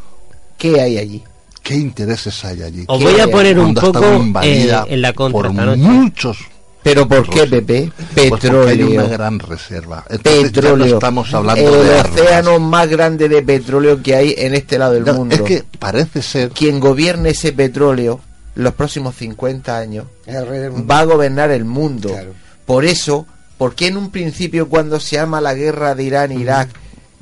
¿Qué hay allí? ¿Qué intereses hay allí? Os voy a poner un poco eh, en la contra por esta noche. muchos ¿Pero por qué, Pues- Pepe? Pues porque hay una Petróleo. gran reserva. Entonces ya no Petróleo. estamos hablando el de armas. océano más grande de petróleo que hay en este lado del No, mundo. es que parece ser Quien gobierne ese petróleo los próximos 50 años Es el rey del mundo. va a gobernar el mundo. Claro. Por eso, ¿por qué en un principio cuando se ama la guerra de Irán, Irak,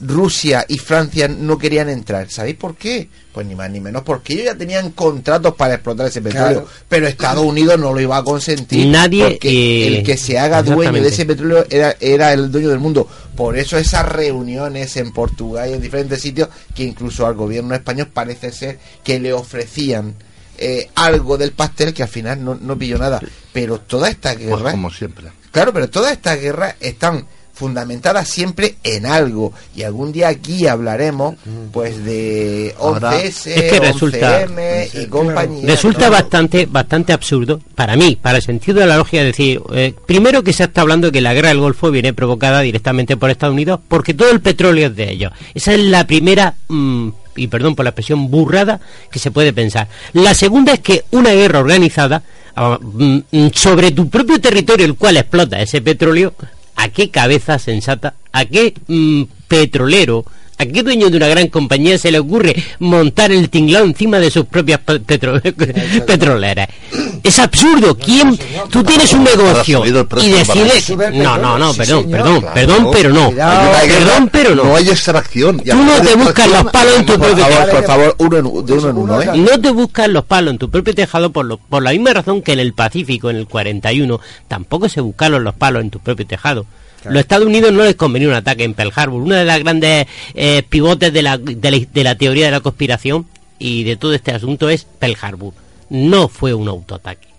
Rusia y Francia no querían entrar? ¿Sabéis por qué? Pues ni más ni menos porque ellos ya tenían contratos para explotar ese petróleo, Claro. pero Estados Unidos no lo iba a consentir. Nadie, porque eh, el que se haga dueño de ese petróleo era, era el dueño del mundo. Por eso esas reuniones en Portugal y en diferentes sitios que incluso al gobierno español parece ser que le ofrecían eh, algo del pastel que al final no, no pilló nada. Pero toda esta pues, guerra, como siempre. claro, pero todas estas guerras están fundamentadas siempre en algo y algún día aquí hablaremos pues de 11S, es que resulta- 11M y compañía. Resulta ¿no? bastante bastante absurdo para mí, para el sentido de la lógica, decir, eh, primero que se está hablando de que la guerra del Golfo viene provocada directamente por Estados Unidos porque todo el petróleo es de ellos. Esa es la primera, mm, y perdón por la expresión, burrada que se puede pensar. La segunda es que una guerra organizada ah, mm, mm, sobre tu propio territorio, el cual explota ese petróleo, ¿a qué cabeza sensata, a qué mm, petrolero, a qué dueño de una gran compañía se le ocurre montar el tinglado encima de sus propias pe- petro- petroleras? Es absurdo. ¿Quién? Tú tienes un negocio y decides... No, no, no, perdón, perdón, perdón, pero no. Perdón, pero no. No hay extracción. Tú no te buscas los palos en tu propio tejado. por favor, uno de uno en uno, ¿eh? No te buscas los palos en tu propio tejado por, lo- por la misma razón que en el Pacífico, en el 41, tampoco se buscaron los palos en tu propio tejado. Los Estados Unidos no les convenía un ataque en Pearl Harbor. Una de las grandes eh, pivotes de la, de, la, de la teoría de la conspiración y de todo este asunto es Pearl Harbor. No fue un autoataque.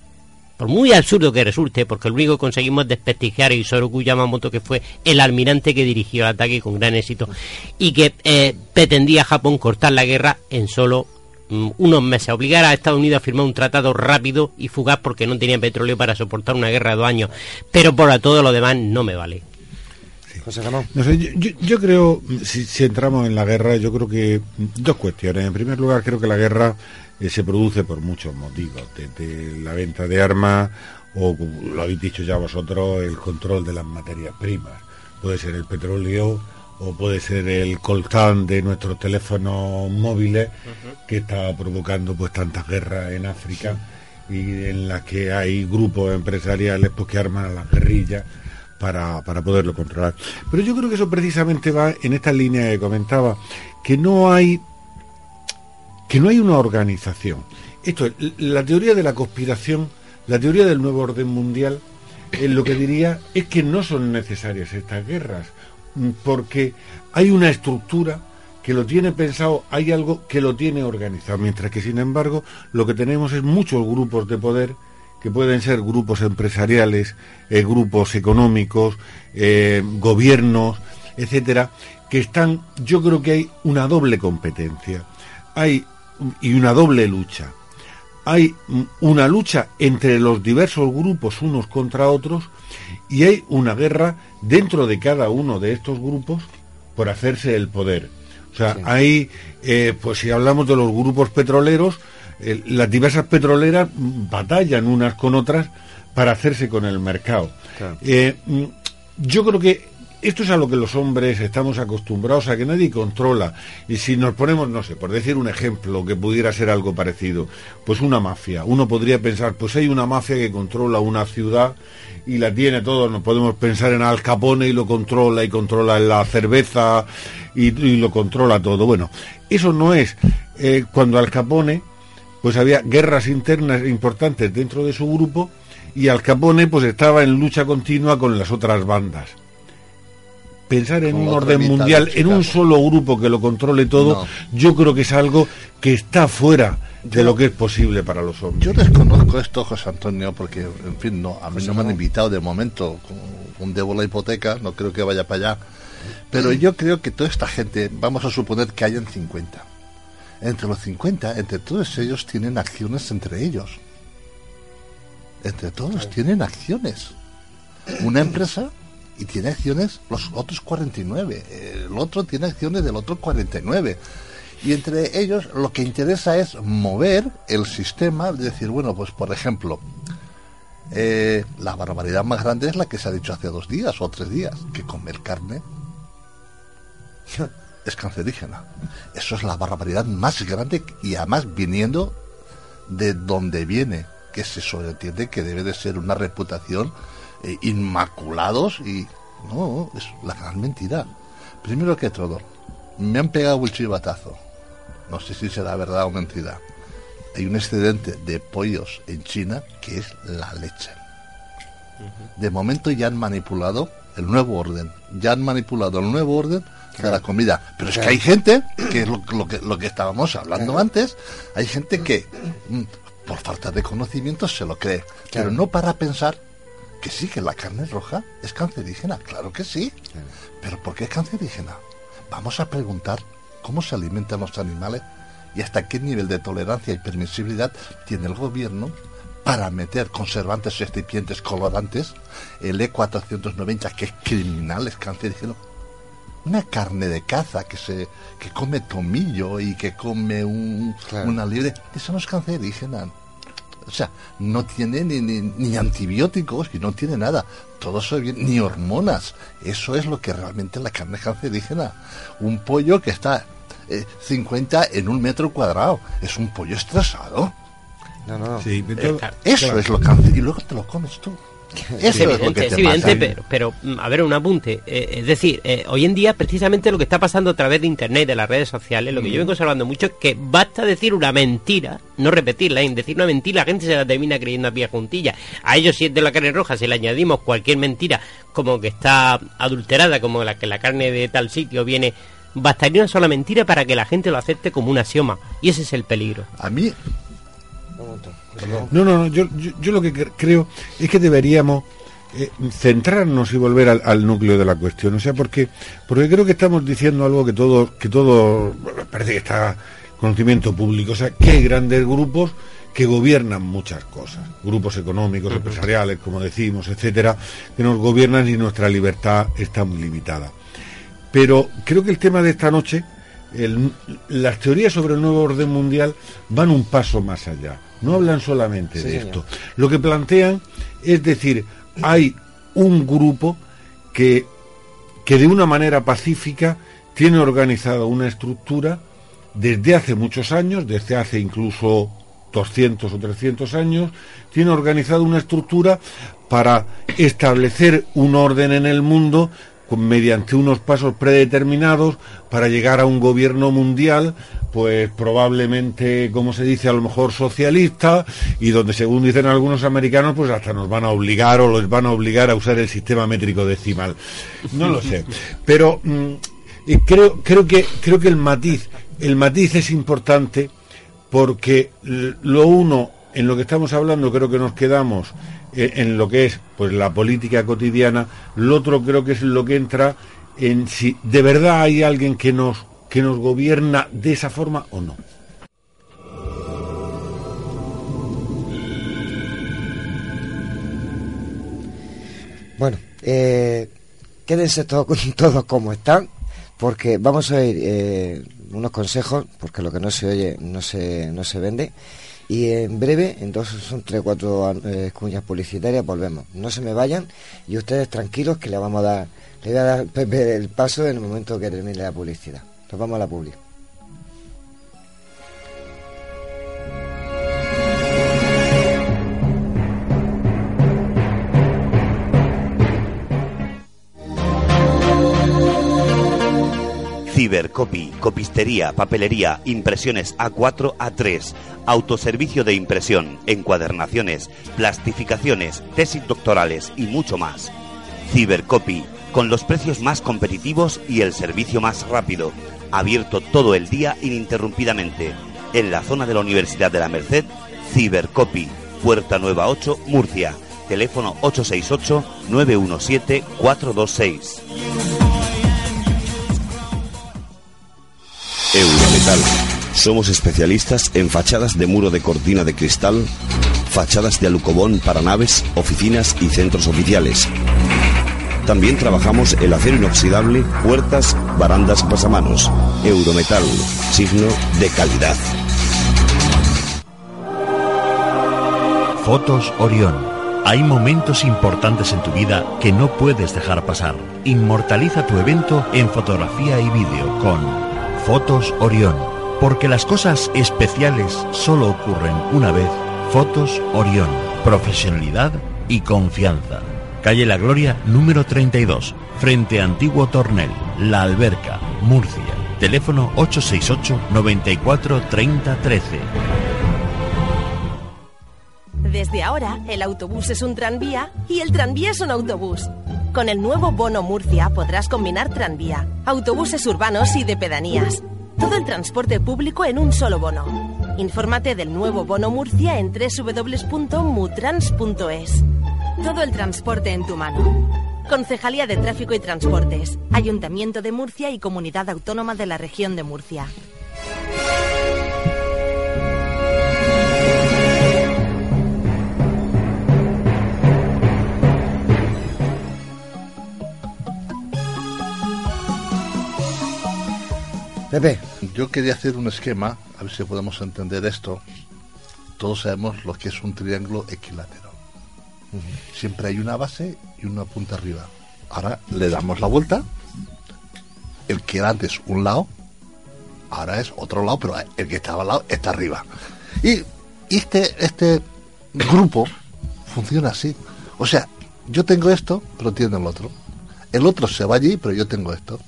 Por muy absurdo que resulte, porque lo único que conseguimos es desprestigiar a Isoroku Yamamoto, que fue el almirante que dirigió el ataque con gran éxito y que eh, pretendía Japón cortar la guerra en solo mm, unos meses, obligar a Estados Unidos a firmar un tratado rápido y fugaz porque no tenía petróleo para soportar una guerra de dos años. Pero por todo lo demás no me vale. José Ramón. No sé, yo, yo- yo creo, si, si entramos en la guerra, yo creo que dos cuestiones. En primer lugar, creo que la guerra eh, se produce por muchos motivos, desde la venta de armas o, como lo habéis dicho ya vosotros, el control de las materias primas. Puede ser el petróleo o puede ser el coltán de nuestros teléfonos móviles que está provocando pues tantas guerras en África y en las que hay grupos empresariales pues que arman a las guerrillas para, para poderlo controlar. Pero yo creo que eso precisamente va en esta línea que comentaba, que no hay que no hay una organización. Esto es, la teoría de la conspiración, la teoría del nuevo orden mundial, eh, lo que diría es que no son necesarias estas guerras, mm, porque hay una estructura que lo tiene pensado, hay algo que lo tiene organizado, mientras que sin embargo lo que tenemos es muchos grupos de poder que pueden ser grupos empresariales, eh, grupos económicos, eh, gobiernos, etcétera, que están, yo creo que hay una doble competencia, hay y una doble lucha. Hay una lucha entre los diversos grupos unos contra otros y hay una guerra dentro de cada uno de estos grupos por hacerse el poder. O sea, hay, eh, pues si hablamos de los grupos petroleros, eh, las diversas petroleras batallan unas con otras para hacerse con el mercado. Eh, mm, yo creo que esto es a lo que los hombres estamos acostumbrados a que nadie controla. Y si nos ponemos, no sé, por decir un ejemplo que pudiera ser algo parecido, pues una mafia. Uno podría pensar, pues hay una mafia que controla una ciudad y la tiene todo. No podemos pensar en Al Capone y lo controla y controla la cerveza y, y lo controla todo. Bueno, eso no es. Eh, cuando Al Capone, pues había guerras internas importantes dentro de su grupo y Al Capone pues estaba en lucha continua con las otras bandas. Pensar en un orden mundial, en un solo grupo que lo controle todo, No. yo creo que es algo que está fuera de Yo- lo que es posible para los hombres. Yo desconozco esto, José Antonio, porque, en fin, no, a mí no me han invitado de momento. Un debo la hipoteca, no creo que vaya para allá. Pero yo creo que toda esta gente, vamos a suponer que hayan 50. Entre los 50, entre todos ellos tienen acciones entre ellos. Entre todos tienen acciones. Una empresa y tiene acciones los otros 49. El otro tiene acciones del otro 49. Y entre ellos lo que interesa es mover el sistema, decir, bueno, pues por ejemplo, eh, la barbaridad más grande es la que se ha dicho hace dos días o tres días, que comer carne es cancerígena. Eso es la barbaridad más grande y además viniendo de donde viene, que se sobreentiende que debe de ser una reputación eh, inmaculados y no, es la gran mentira. Primero que todo, me han pegado el chivatazo. No sé si será verdad o mentira. Hay un excedente de pollos en China que es la leche. De momento ya han manipulado el nuevo orden. Ya han manipulado el nuevo orden de la comida. Pero es que hay gente, que es lo, lo que, lo que estábamos hablando Claro. antes, hay gente que mm, por falta de conocimiento se lo cree. Pero no para pensar que sí, que la carne roja es cancerígena. Claro que sí. Pero ¿por qué es cancerígena? Vamos a preguntar cómo se alimentan los animales y hasta qué nivel de tolerancia y permisibilidad tiene el gobierno para meter conservantes excipientes colorantes, el E490 que es criminal, es cancerígeno. Una carne de caza que se que come tomillo y que come un, Claro. una libre, eso no es cancerígena. O sea, no tiene ni, ni, ni antibióticos y no tiene nada. Todo eso bien, ni hormonas. Eso es lo que realmente la carne es cancerígena. Un pollo que está eh, 50 en un metro cuadrado. Es un pollo estresado. No, no. Sí, Eh, eso claro. es lo cáncer. Y luego te lo comes tú. Eso Es es, lo evidente, que es te evidente, pero, pero, mm, a ver, un apunte. Eh, es decir, eh, hoy en día, precisamente lo que está pasando a través de Internet, de las redes sociales, lo que yo vengo observando mucho es que basta decir una mentira, no repetirla, en decir una mentira, la gente se la termina creyendo a pie juntilla. A ellos, si es de la carne roja, si le añadimos cualquier mentira, como que está adulterada, como la que la carne de tal sitio viene, bastaría una sola mentira para que la gente lo acepte como un axioma. Y ese es el peligro. A mí, No, no, no, yo, yo, yo lo que cre- creo es que deberíamos eh, centrarnos y volver al, al núcleo de la cuestión. O sea, porque, porque creo que estamos diciendo algo que todo, que todo parece que está conocimiento público. O sea, que hay grandes grupos que gobiernan muchas cosas, grupos económicos, empresariales, como decimos, etcétera, que nos gobiernan y nuestra libertad está muy limitada. Pero creo que el tema de esta noche, el- las teorías sobre el nuevo orden mundial van un paso más allá. No hablan solamente Sí, de señor. esto. Lo que plantean es decir, hay un grupo que, que de una manera pacífica tiene organizada una estructura desde hace muchos años, desde hace incluso 200 o 300 años, tiene organizada una estructura para establecer un orden en el mundo mediante unos pasos predeterminados para llegar a un gobierno mundial, pues probablemente, como se dice, a lo mejor socialista, y donde según dicen algunos americanos, pues hasta nos van a obligar o los van a obligar a usar el sistema métrico decimal. No lo sé. Pero mm, creo, creo que creo que el matiz, el matiz es importante porque lo uno en lo que estamos hablando creo que nos quedamos eh, en lo que es pues la política cotidiana lo otro creo que es lo que entra en si de verdad hay alguien que nos que nos gobierna de esa forma o no Bueno, eh, quédense todos, como están, porque vamos a oír eh, unos consejos, porque lo que no se oye no se, no se vende. Y en breve, en dos, son tres cuatro eh, cuñas publicitarias, volvemos. No se me vayan y ustedes tranquilos que le vamos a dar, le voy a dar el paso en el momento que termine la publicidad. Nos vamos a la publi. Cibercopy, copistería, papelería, impresiones A4, A3, autoservicio de impresión, encuadernaciones, plastificaciones, tesis doctorales y mucho más. Cibercopy, con los precios más competitivos y el servicio más rápido, abierto todo el día ininterrumpidamente. En la zona de la Universidad de la Merced, Cibercopy, Puerta Nueva 8, Murcia. Teléfono 868-917-426. Eurometal. Somos especialistas en fachadas de muro de cortina de cristal, fachadas de alucobón para naves, oficinas y centros oficiales. También trabajamos el acero inoxidable, puertas, barandas, pasamanos. Eurometal, signo de calidad. Fotos Orión. Hay momentos importantes en tu vida que no puedes dejar pasar. Inmortaliza tu evento en fotografía y vídeo con Fotos Orión. Porque las cosas especiales solo ocurren una vez. Fotos Orión. Profesionalidad y confianza. Calle La Gloria, número 32, frente a Antiguo Tornel, La Alberca, Murcia. Teléfono 868 94 30 13. Desde ahora, el autobús es un tranvía y el tranvía es un autobús. Con el nuevo Bono Murcia podrás combinar tranvía, autobuses urbanos y de pedanías. Todo el transporte público en un solo bono. Infórmate del nuevo Bono Murcia en www.mutrans.es. Todo el transporte en tu mano. Concejalía de Tráfico y Transportes, Ayuntamiento de Murcia y Comunidad Autónoma de la Región de Murcia. Pepe. Yo quería hacer un esquema, a ver si podemos entender esto. Todos sabemos lo que es un triángulo equilátero. Siempre hay una base y una punta arriba. Ahora le damos la vuelta. El que era antes un lado, ahora es otro lado, pero el que estaba al lado está arriba. Y este, este grupo funciona así. O sea, yo tengo esto, pero tiene el otro. El otro se va allí, pero yo tengo esto.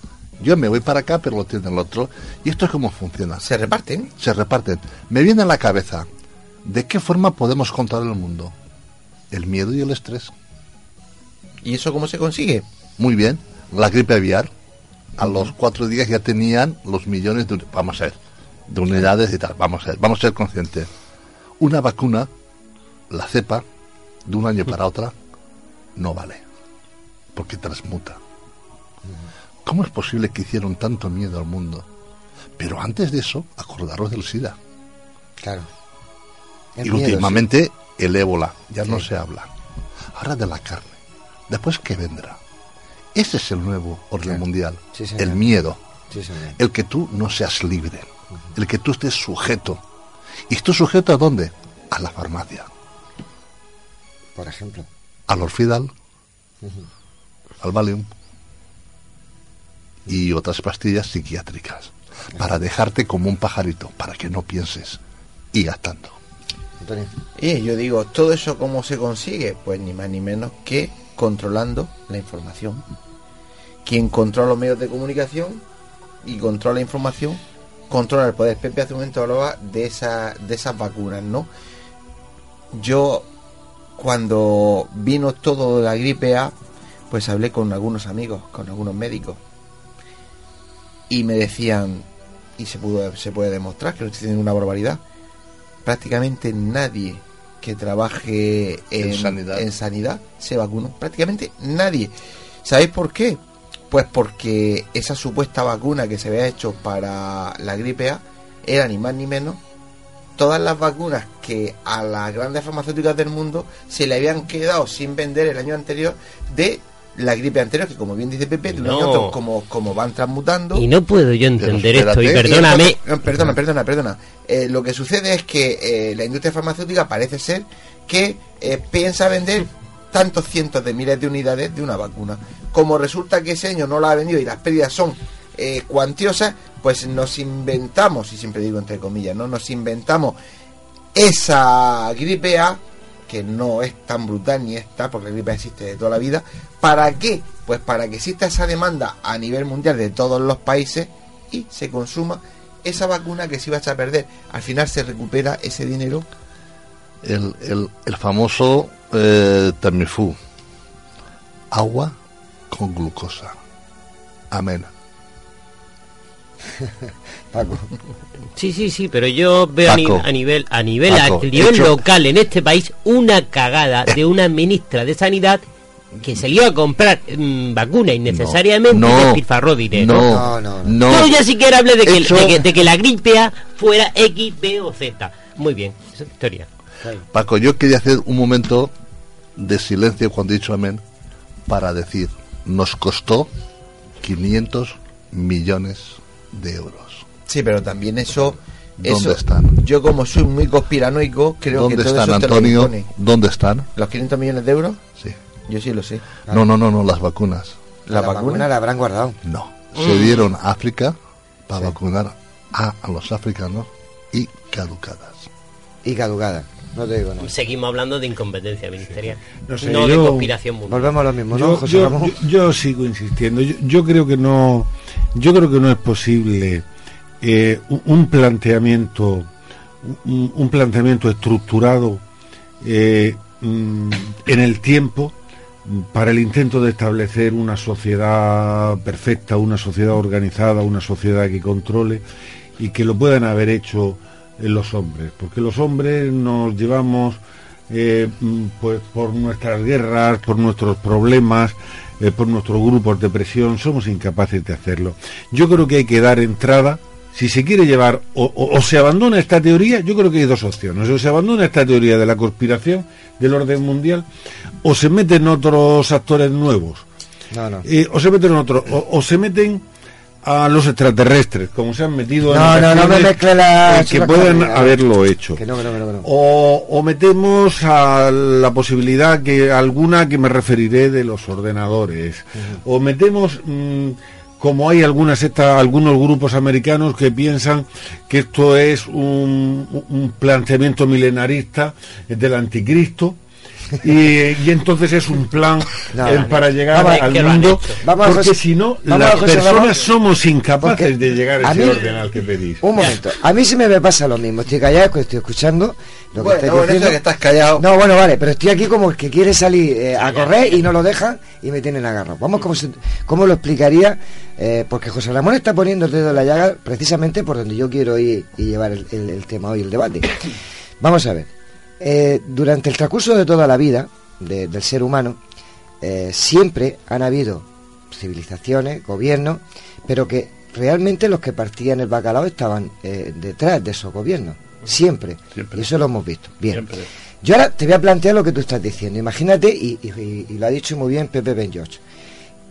Yo me voy para acá, pero lo tiene el otro. Y esto es como funciona. ¿Se reparten? Se reparten. Me viene a la cabeza, ¿de qué forma podemos controlar el mundo? El miedo y el estrés. ¿Y eso cómo se consigue? Muy bien. La gripe aviar. A los cuatro días ya tenían los millones de, vamos a ver, de unidades y tal. Vamos a ver, vamos a ser conscientes. Una vacuna, la cepa, de un año para otra, no vale. Porque transmuta. ¿Cómo es posible que hicieron tanto miedo al mundo? Pero antes de eso, acordaros del SIDA. Claro. y últimamente el ébola, ya no se habla. Ahora de la carne. Después, ¿qué vendrá? Ese es el nuevo orden mundial. Sí, el miedo. Sí. El que tú no seas libre. El que tú estés sujeto. ¿Y estás sujeto a dónde? A la farmacia. Por ejemplo. Al Orfidal, al Valium y otras pastillas psiquiátricas. Para dejarte como un pajarito, para que no pienses. Y gastando. Y yo digo, ¿todo eso cómo se consigue? Pues ni más ni menos que controlando la información. Quien controla los medios de comunicación y controla la información, controla el poder. Pepe hace un momento hablaba de, esa, de esas vacunas, ¿no? Yo, cuando vino todo la gripe A, pues hablé con algunos amigos, con algunos médicos. Y me decían, y se, pudo, se puede demostrar que no estoy diciendo una barbaridad, prácticamente nadie que trabaje en, En sanidad. en sanidad se vacunó. Prácticamente nadie. ¿Sabéis por qué? Pues porque esa supuesta vacuna que se había hecho para la gripe A era ni más ni menos todas las vacunas que a las grandes farmacéuticas del mundo se le habían quedado sin vender el año anterior de la gripe anterior, que como bien dice Pepe, No. como, como van transmutando. Y no puedo yo entender esto, y Y perdóname. no, perdona, perdona, perdona. Eh, lo que sucede es que eh, la industria farmacéutica parece ser que eh, piensa vender tantos cientos de miles de unidades de una vacuna. Como resulta que ese año no la ha vendido y las pérdidas son eh, cuantiosas, pues nos inventamos, y siempre digo entre comillas, ¿no? Nos inventamos esa gripe A, que no es tan brutal ni esta, porque la gripe existe de toda la vida. ¿Para qué? Pues para que exista esa demanda a nivel mundial de todos los países y se consuma esa vacuna que se iba a echar a perder. Al final se recupera ese dinero. El, el, el famoso eh, Tamiflu. Agua con glucosa. Amén. Paco. Sí, sí, sí, pero yo veo Paco. a nivel a nivel, Paco, a nivel hecho- local en este país una cagada de una ministra de sanidad que se lió a comprar mm, vacuna innecesariamente No, y no, despilfarró dinero. no, no, no. Yo ya siquiera hablé de que, Hecho- de que, de que la gripe A fuera X, B o Z. Muy bien, esa es historia. Paco, yo quería hacer un momento de silencio cuando he dicho amén para decir, nos costó 500 millones de euros. Sí, pero también eso... ¿Dónde eso- están? Yo como soy muy conspiranoico, creo que ¿Dónde están, Antonio? ¿Dónde están? ¿Los 500 millones de euros? Sí. Yo sí lo sé. No, no, no, no, las vacunas. ¿La, La vacuna? vacuna la habrán guardado. No. Mm. Se dieron a África para Sí. vacunar a, a los africanos y caducadas. Y caducada. No te digo nada. Seguimos hablando de incompetencia ministerial, No no, sé, de yo- conspiración mundial. Volvemos a lo mismo, ¿no, yo, José yo- Ramón? yo- yo sigo insistiendo. Yo, yo creo que no, yo creo que no es posible eh, un, planteamiento, un, planteamiento estructurado eh, mm, en el tiempo para el intento de establecer una sociedad perfecta, una sociedad organizada, una sociedad que controle y que lo puedan haber hecho eh, los hombres, porque los hombres nos llevamos mm, pues por nuestras guerras, por nuestros problemas, por nuestros grupos de presión, somos incapaces de hacerlo. Yo creo que hay que dar entrada, si se quiere llevar, o, o- o se abandona esta teoría, yo creo que hay dos opciones, o se abandona esta teoría de la conspiración del orden mundial, o se meten otros actores nuevos, No, no. eh, o se meten otros, o, o se meten a los extraterrestres, como se han metido en No, no, no me ocasiones, mezcle la- que pueden haberlo hecho. Que no, que no, que no, que no. O, o metemos a la posibilidad que alguna que me referiré de los ordenadores. O metemos, mm, como hay algunos grupos americanos que piensan que esto es un planteamiento milenarista del anticristo. Y, y entonces es un plan No, eh, para llegar al mundo. Vamos a porque si no, las personas somos incapaces porque de llegar a ese mí- orden al que pedís. Un momento. A mí sí me pasa lo mismo. Estoy callado, que estoy escuchando lo que Bueno, que estás callado. No, bueno, vale, pero estoy aquí como el que quiere salir eh, a correr y no lo dejan y me tienen agarrado. Vamos, ¿cómo, se- cómo lo explicaría? Eh, porque José Ramón está poniendo el dedo en la llaga precisamente por donde yo quiero ir y llevar el, el- el tema hoy, el debate. Vamos a ver. Eh, durante el transcurso de toda la vida de- del ser humano, eh, siempre han habido civilizaciones, gobiernos, pero que realmente los que partían el bacalao estaban eh, detrás de esos gobiernos. Siempre. Siempre. Y eso lo hemos visto. Bien. Siempre. Yo ahora te voy a plantear lo que tú estás diciendo. Imagínate, y, y- y- y lo ha dicho muy bien Pepe Ben George,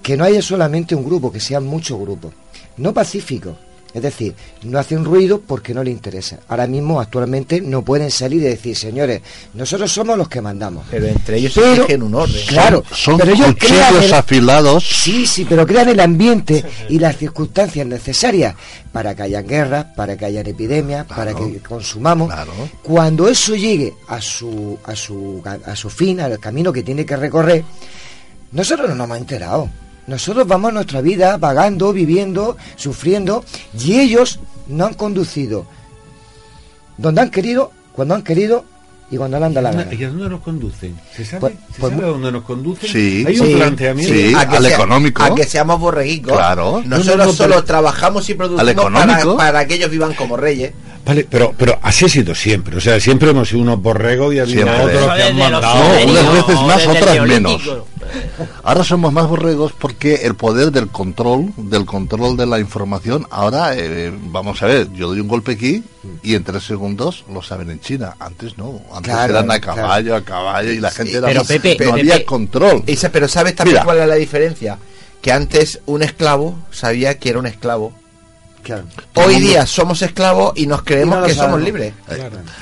que no haya solamente un grupo, que sean muchos grupos. No pacíficos. Es decir, no hacen ruido porque no le interesa. Ahora mismo, actualmente, no pueden salir y decir, señores, nosotros somos los que mandamos. Pero entre ellos Pero- exigen un orden. Claro, Son pero crean cuchillos el- afilados. Sí, sí, pero crean el ambiente y las circunstancias necesarias para que hayan guerras, para que hayan epidemias, para que consumamos. Claro. Cuando eso llegue a su, a su, a su fin, al camino que tiene que recorrer, nosotros no nos hemos enterado. Nosotros vamos a nuestra vida vagando, viviendo, sufriendo, y ellos no han conducido donde han querido, cuando han querido y cuando han dado la gana. ¿Y a dónde nos conducen? ¿Se sabe, Pues- ¿se pues sabe a dónde nos conducen? Sí, Hay un sí, planteamiento. sí. A que al sea- económico. A que seamos borreguicos. Claro. Nosotros No, no, no, solo pero- trabajamos y producimos Al para, económico. para que ellos vivan como reyes. Vale, pero, pero así ha sido siempre. O sea, siempre hemos sido unos borregos y ha habido Siempre. otros que han mandado. No, unas veces más, otras neolítico. Ahora somos más borregos porque el poder del control, del control de la información, ahora, eh, vamos a ver, yo doy un golpe aquí y en tres segundos lo saben en China. Antes no, antes Claro, eran a claro. caballo, a caballo y la gente era pero más- Pepe, no Pepe, había control. Esa- pero ¿sabes también Mira. cuál es la diferencia? Que antes un esclavo sabía que era un esclavo. Claro. Hoy día somos esclavos y nos creemos Y no que somos sabemos. libres.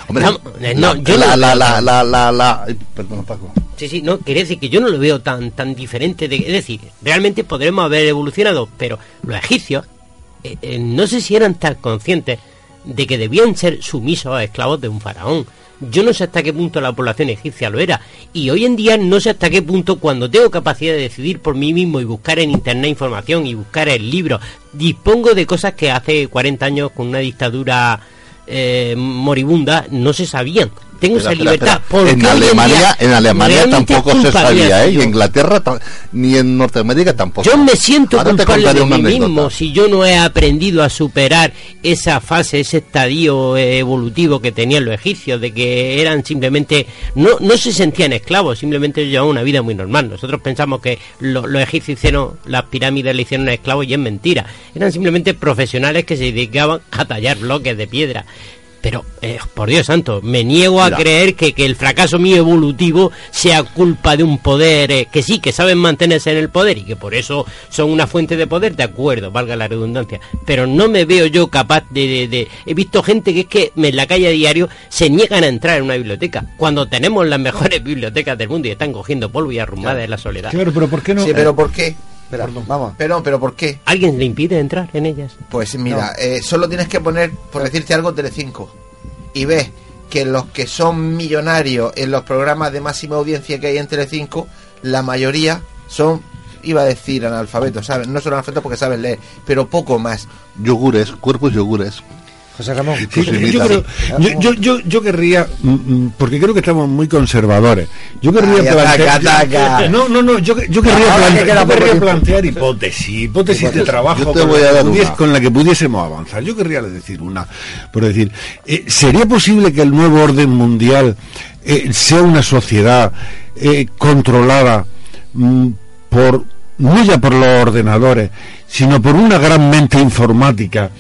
Hombre, Vamos, eh, no, la, yo la, no- la, la, la, la, la- perdón, Paco. Sí, sí, no, quería decir que yo no lo veo tan tan diferente. De, es decir, realmente podremos haber evolucionado, pero los egipcios eh, eh, no sé si eran tan conscientes de que debían ser sumisos a esclavos de un faraón. Yo no sé hasta qué punto la población egipcia lo era. Y hoy en día no sé hasta qué punto cuando tengo capacidad de decidir por mí mismo y buscar en internet información y buscar el libro, dispongo de cosas que hace 40 años con una dictadura eh, moribunda no se sabían tengo esa libertad. En Alemania, en Alemania tampoco se sabía, ¿eh? Y en Inglaterra ni en Norteamérica tampoco. Yo me siento culpable de mí mismo si yo no he aprendido a superar esa fase, ese estadio evolutivo que tenían los egipcios, de que eran simplemente, no, no se sentían esclavos, simplemente llevaban una vida muy normal. Nosotros pensamos que los egipcios hicieron, las pirámides le hicieron esclavos y es mentira. Eran simplemente profesionales que se dedicaban a tallar bloques de piedra. Pero, eh, por Dios santo, me niego a creer que, que, el fracaso mío evolutivo sea culpa de un poder eh, que sí, que saben mantenerse en el poder y que por eso son una fuente de poder, de acuerdo, valga la redundancia. Pero no me veo yo capaz de... de, He visto gente que es que en la calle a diario se niegan a entrar en una biblioteca, cuando tenemos las mejores bibliotecas del mundo y están cogiendo polvo y arrumadas en la soledad. Claro, pero ¿por qué no? Sí, pero ¿por qué? Vamos. Pero, pero ¿por qué? ¿Alguien le impide entrar en ellas? Pues mira, eh, solo tienes que poner, por decirte algo, Telecinco. Y ves que los que son millonarios en los programas de máxima audiencia que hay en Telecinco, la mayoría son, iba a decir analfabetos, ¿sabes? No son analfabetos porque saben leer, pero poco más. Yogures, cuerpos yogures. José Ramón. yo, yo, yo, querría, mm, mm, porque creo que estamos muy conservadores, yo querría plantear... No, no, no, yo, yo querría, plantear, plantear hipótesis, hipótesis de trabajo con, la que pudiésemos avanzar. Yo querría decir una, por decir, eh, ¿sería posible que el nuevo orden mundial eh, sea una sociedad eh, controlada mm, por, no ya por los ordenadores, sino por una gran mente informática?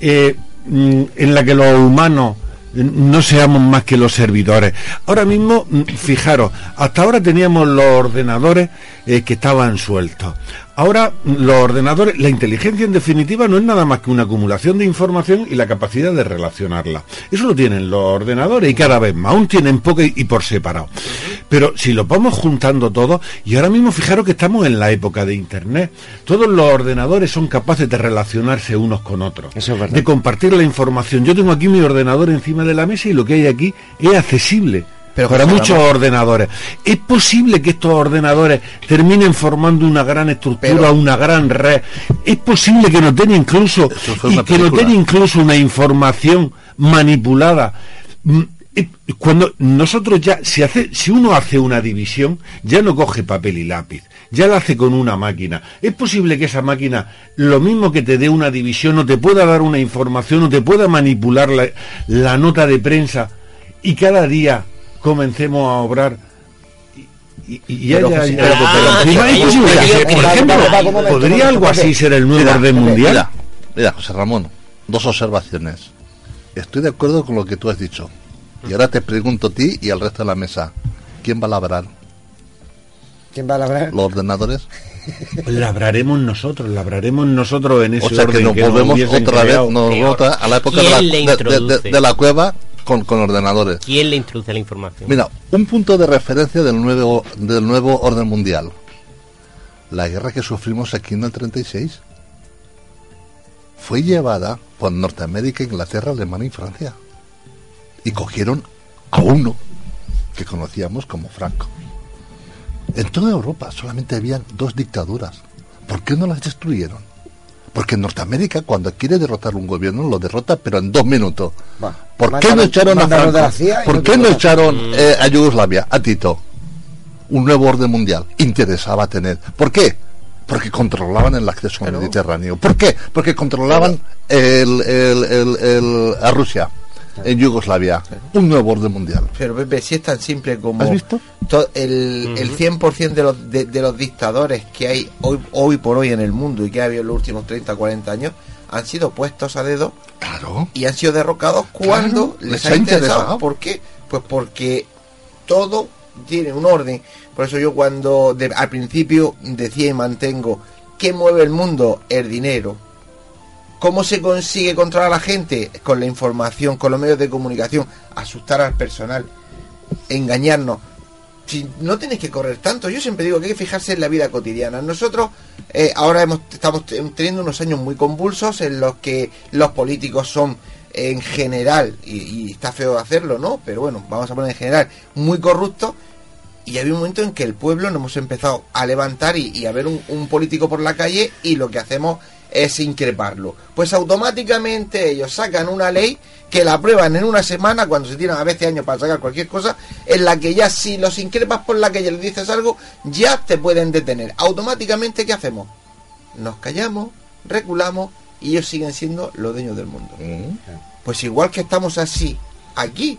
Eh, en la que los humanos no seamos más que los servidores. Ahora mismo, mm, fijaros, hasta ahora teníamos los ordenadores eh, que estaban sueltos. Ahora los ordenadores, la inteligencia en definitiva no es nada más que una acumulación de información y la capacidad de relacionarla. Eso lo tienen los ordenadores y cada vez más, aún tienen poco y, por separado. Pero si lo vamos juntando todo, y ahora mismo fijaros que estamos en la época de Internet, todos los ordenadores son capaces de relacionarse unos con otros, de compartir la información. Yo tengo aquí mi ordenador encima de la mesa y lo que hay aquí es accesible para muchos ordenadores. ¿Es posible que estos ordenadores terminen formando una gran estructura, una gran red? ¿Es posible que no tenga incluso y que no tenga incluso una información manipulada? Mm, cuando nosotros ya si hace si uno hace una división ya no coge papel y lápiz ya la hace con una máquina es posible que esa máquina lo mismo que te dé una división no te pueda dar una información o te pueda manipular la, la nota de prensa y cada día comencemos a obrar y, y haya, por ejemplo, ¿podría algo así ser el nuevo orden mundial? Mira, José Ramón, dos observaciones. Estoy de acuerdo con lo que tú has dicho. Y ahora te pregunto a ti y al resto de la mesa, ¿quién va a labrar? ¿Quién va a labrar? ¿Los ordenadores? Pues labraremos nosotros, labraremos nosotros en ese o sea que nos volvemos otra vez, nos a la época de la, de la cueva con, ordenadores. ¿Quién le introduce la información? Mira, un punto de referencia del nuevo, del nuevo orden mundial. La guerra que sufrimos aquí en el 36 fue llevada por Norteamérica, Inglaterra, Alemania y Francia. Y cogieron a uno que conocíamos como Franco. En toda Europa solamente habían dos dictaduras. ¿Por qué no las destruyeron? Porque en Norteamérica, cuando quiere derrotar un gobierno, lo derrota, pero en dos minutos. ¿Por qué no echaron a ¿Por qué no echaron eh, a Yugoslavia, a Tito? Un nuevo orden mundial. Interesaba tener. ¿Por qué? Porque controlaban el acceso al Mediterráneo. ¿Por qué? Porque controlaban el, el, a Rusia en Yugoslavia. Un nuevo orden mundial. Pero Pepe, si es tan simple como... ¿Has visto? el, el 100% de los, de, los dictadores que hay hoy, hoy por hoy en el mundo y que ha habido en los últimos 30, 40 años han sido puestos a dedo claro. y han sido derrocados cuando les, ha interesado. ¿Por qué? Pues porque todo tiene un orden. Por eso yo cuando al principio decía y mantengo, ¿qué mueve el mundo? El dinero ¿Cómo se consigue controlar a la gente? Con la información, con los medios de comunicación, asustar al personal, engañarnos. No tenéis que correr tanto, yo siempre digo que hay que fijarse en la vida cotidiana. Nosotros eh, ahora estamos teniendo unos años muy convulsos en los que los políticos son en general, y, está feo hacerlo, ¿no? Pero bueno, vamos a poner en general, muy corruptos. Y había un momento en que el pueblo nos hemos empezado a levantar y, a ver un político por la calle y lo que hacemos es increparlo. Pues automáticamente ellos sacan una ley que la aprueban en una semana cuando se tiran a veces años para sacar cualquier cosa, en la que ya si los increpas por la calle les dices algo, ya te pueden detener. Automáticamente, ¿qué hacemos? Nos callamos, reculamos y ellos siguen siendo los dueños del mundo. Pues igual que estamos así aquí,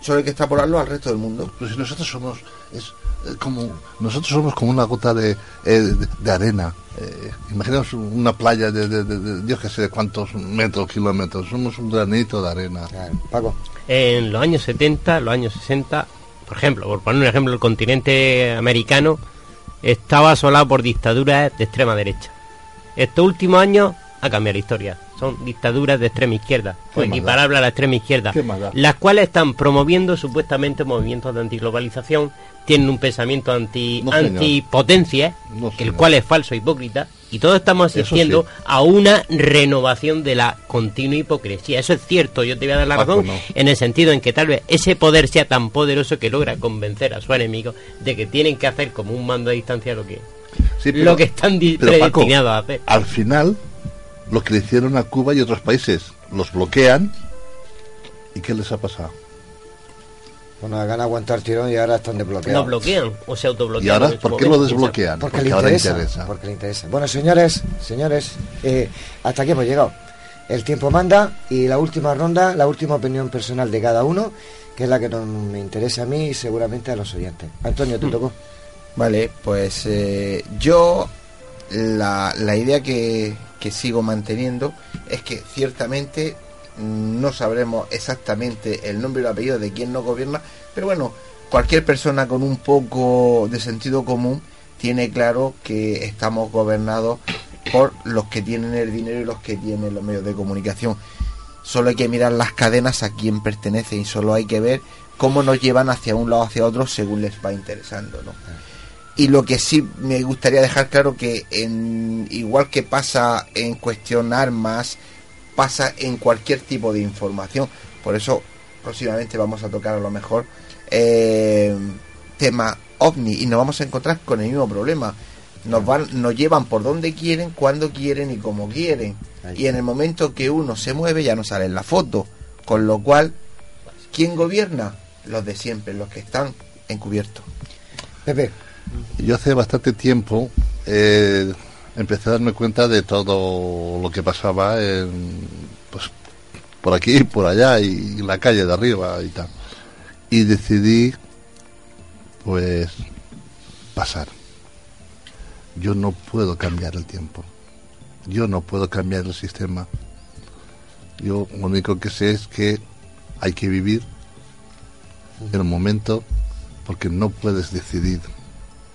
solo hay que extrapolarlo al resto del mundo. Si nosotros somos es como nosotros somos como una gota de, eh, de, de arena. Eh, imaginaos una playa de, de, de- de- Dios que sé de cuántos metros, kilómetros. Somos un granito de arena. Paco. En los años 70, los años 60, por ejemplo, por poner un ejemplo, el continente americano estaba asolado por dictaduras de extrema derecha. Estos últimos años ha cambiado la historia. Son dictaduras de extrema izquierda, o equiparable a la extrema izquierda, las cuales están promoviendo supuestamente movimientos de antiglobalización, tienen un pensamiento anti No, antipotencia, No, el cual es falso, hipócrita, y todos estamos asistiendo sí. a una renovación de la continua hipocresía. Eso es cierto, yo te voy a dar la Paco, razón no. en el sentido en que tal vez ese poder sea tan poderoso que logra convencer a su enemigo de que tienen que hacer como un mando a distancia lo que Sí, pero- lo que están predestinados a hacer. Al final, lo que le hicieron a Cuba y otros países, los bloquean. ¿Y qué les ha pasado? Bueno, hagan aguantar tirón y ahora están desbloqueados. Lo bloquean o se autobloquean. ¿Y ahora por qué lo desbloquean? Porque, Porque le ahora interesa, interesa. Porque le interesa. Bueno, señores, señores, eh, hasta aquí hemos llegado. El tiempo manda y la última ronda, la última opinión personal de cada uno, que es la que nos, me interesa a mí y seguramente a los oyentes. Antonio, te tocó. Vale, pues eh, yo la, la idea que, que sigo manteniendo es que ciertamente no sabremos exactamente el nombre y el apellido de quien nos gobierna, pero bueno, cualquier persona con un poco de sentido común tiene claro que estamos gobernados por los que tienen el dinero y los que tienen los medios de comunicación. Solo hay que mirar las cadenas a quién pertenecen y solo hay que ver cómo nos llevan hacia un lado o hacia otro según les va interesando, ¿no? Y lo que sí me gustaría dejar claro que en, igual que pasa en cuestión armas, pasa en cualquier tipo de información. Por eso próximamente vamos a tocar a lo mejor eh, tema ovni y nos vamos a encontrar con el mismo problema. Nos van, nos llevan por donde quieren, cuando quieren y como quieren. Y en el momento que uno se mueve ya no sale en la foto. Con lo cual, ¿quién gobierna? Los de siempre, los que están encubiertos. Pepe. Yo hace bastante tiempo eh, empecé a darme cuenta de todo lo que pasaba en, pues, por aquí y por allá y en la calle de arriba y tal. Y decidí, pues, pasar. Yo no puedo cambiar el tiempo. Yo no puedo cambiar el sistema. Yo lo único que sé es que hay que vivir el momento porque no puedes decidir.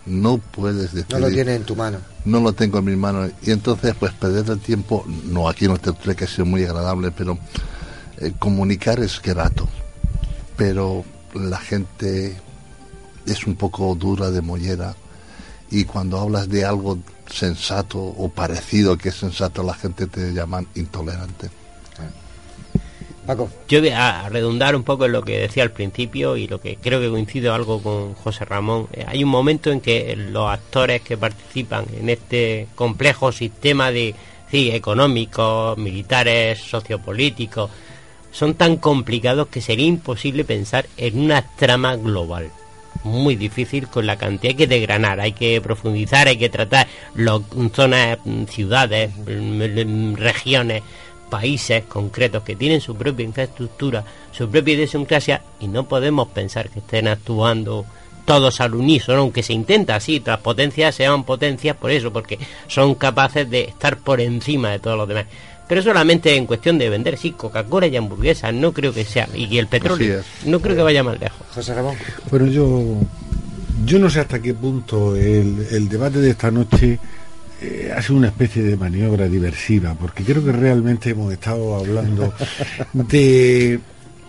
No puedes decidir. No lo tienes en tu mano. No lo tengo en mis manos. Y entonces, pues perder el tiempo, no, aquí no te tiene que ser muy agradable, pero eh, comunicar es grato. Pero la gente es un poco dura de mollera y cuando hablas de algo sensato o parecido que es sensato, la gente te llaman intolerante. Yo voy a redundar un poco en lo que decía al principio y lo que creo que coincido algo con José Ramón. Eh, hay un momento en que los actores que participan en este complejo sistema de sí, económicos, militares, sociopolíticos, son tan complicados que sería imposible pensar en una trama global. Muy difícil con la cantidad hay que desgranar, hay que profundizar, hay que tratar los, zonas, mm, ciudades, mm, mm, regiones, países concretos que tienen su propia infraestructura, su propia idiosincrasia y no podemos pensar que estén actuando todos al unísono, aunque se intenta así, las potencias se llaman potencias por eso, porque son capaces de estar por encima de todos los demás. Pero solamente en cuestión de vender, sí, Coca-Cola y hamburguesas, no creo que sea, y el petróleo, no creo que vaya más lejos. José Ramón. Bueno, yo, yo no sé hasta qué punto el, el debate de esta noche eh, ha sido una especie de maniobra diversiva, porque creo que realmente hemos estado hablando de.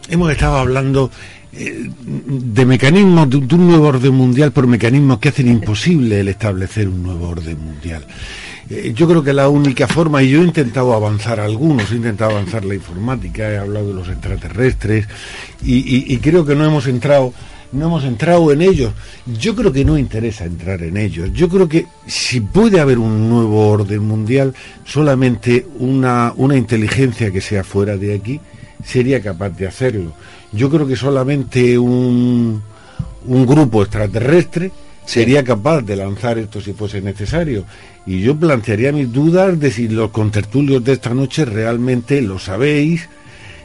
Hemos estado hablando eh, de mecanismos de, un nuevo orden mundial por mecanismos que hacen imposible el establecer un nuevo orden mundial. Eh, yo creo que la única forma, y yo he intentado avanzar algunos, he intentado avanzar la informática, he hablado de los extraterrestres, y, y creo que no hemos entrado no hemos entrado en ellos. Yo creo que no interesa entrar en ellos. Yo creo que si puede haber un nuevo orden mundial, solamente una, una inteligencia que sea fuera de aquí sería capaz de hacerlo. Yo creo que solamente un, un grupo extraterrestre sería capaz de lanzar esto si fuese necesario. Y yo plantearía mis dudas de si los contertulios de esta noche realmente lo sabéis,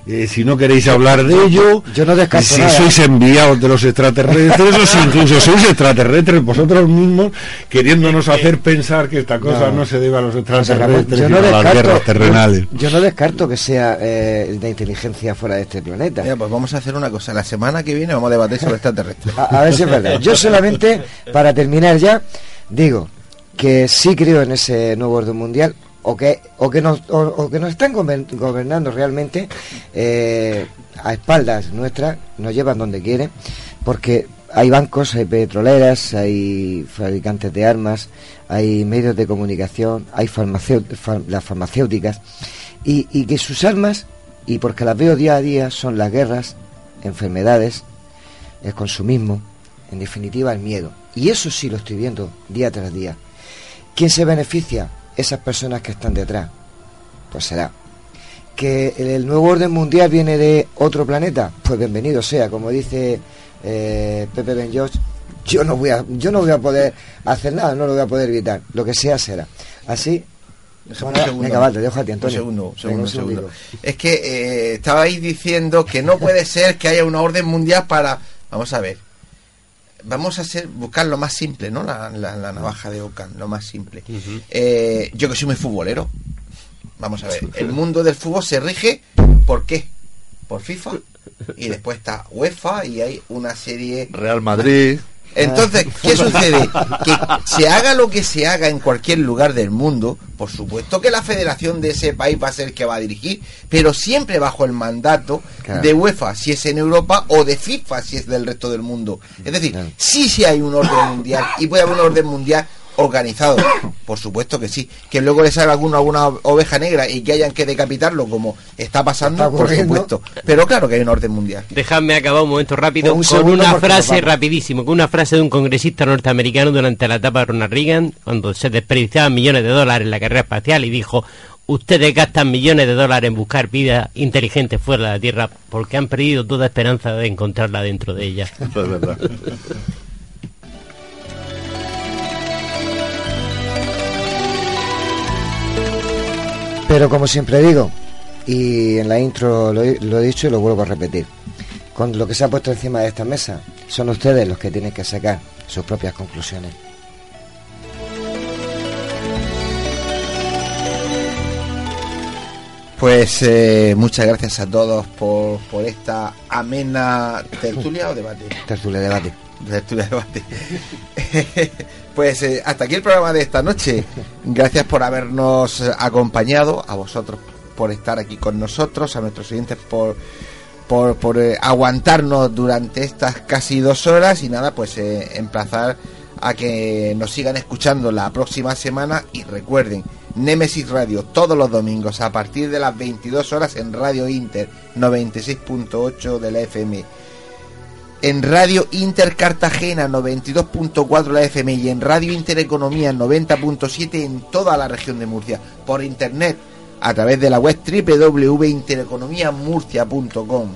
eh, si no queréis hablar de ello, yo no descarto si sois enviados de los extraterrestres o si incluso sois extraterrestres vosotros mismos queriéndonos hacer pensar que esta cosa no, se debe a los extraterrestres yo no descarto, a las guerras terrenales. Yo, no descarto que sea eh, de inteligencia fuera de este planeta. pues vamos a hacer una cosa. La semana que viene vamos a debatir sobre extraterrestres. a ver si es verdad. Yo solamente, para terminar ya, digo que sí creo en ese nuevo orden mundial o que, o que, nos, o, que nos están gobernando realmente eh, a espaldas nuestras, nos llevan donde quieren, porque hay bancos, hay petroleras, hay fabricantes de armas, hay medios de comunicación, hay las farmacéuticas, y, y que sus armas, y porque las veo día a día, son las guerras, enfermedades, el consumismo, en definitiva el miedo. Y eso sí lo estoy viendo día tras día. ¿Quién se beneficia? Esas personas que están detrás. Pues será. ¿Que el nuevo orden mundial viene de otro planeta? Pues bienvenido sea, como dice eh, Pepe Ben George, yo no voy a, yo no voy a poder hacer nada, no lo voy a poder evitar. Lo que sea será. Así venga, te dejo a ti, Antonio. segundo, segundo, segundo. Es que eh, estabais diciendo que no puede ser que haya una orden mundial para. Vamos a ver vamos a hacer, buscar lo más simple, ¿no? La, navaja de Ocan, lo más simple. Eh, yo que soy muy futbolero, vamos a ver, el mundo del fútbol se rige, ¿por qué? Por FIFA, y después está UEFA, y hay una serie... Real Madrid. Entonces, ¿qué sucede? Que se haga lo que se haga en cualquier lugar del mundo, por supuesto que la federación de ese país va a ser el que va a dirigir, pero siempre bajo el mandato de UEFA si es en Europa o de FIFA si es del resto del mundo. Es decir, sí, sí hay un orden mundial y puede haber un orden mundial organizado. Por supuesto que sí. Que luego le salga alguno alguna oveja negra y que hayan que decapitarlo como está pasando, por supuesto. Pero claro que hay un orden mundial. Dejadme acabar un momento rápido con, una frase rapidísimo, con una frase de un congresista norteamericano durante la etapa de Ronald Reagan, cuando se desperdiciaban millones de dólares en la carrera espacial y dijo ustedes gastan millones de dólares en buscar vida inteligente fuera de la Tierra porque han perdido toda esperanza de encontrarla dentro de ella. Eso es verdad. Pero como siempre digo, y en la intro lo he, dicho y lo vuelvo a repetir, con lo que se ha puesto encima de esta mesa, son ustedes los que tienen que sacar sus propias conclusiones. Pues eh, muchas gracias a todos por, por esta amena tertulia o debate. Tertulia debate. Tertulia debate. Pues eh, hasta aquí el programa de esta noche. Gracias por habernos acompañado, a vosotros por estar aquí con nosotros, a nuestros oyentes por, por, eh, aguantarnos durante estas casi dos horas. Y nada, pues eh, emplazar a que nos sigan escuchando la próxima semana. Y recuerden, Nemesis Radio todos los domingos a partir de las 22 horas en Radio Inter 96.8 de la FM en Radio Inter Cartagena 92.4 la FM y en Radio Intereconomía 90.7 en toda la región de Murcia, por internet a través de la web www.intereconomiamurcia.com.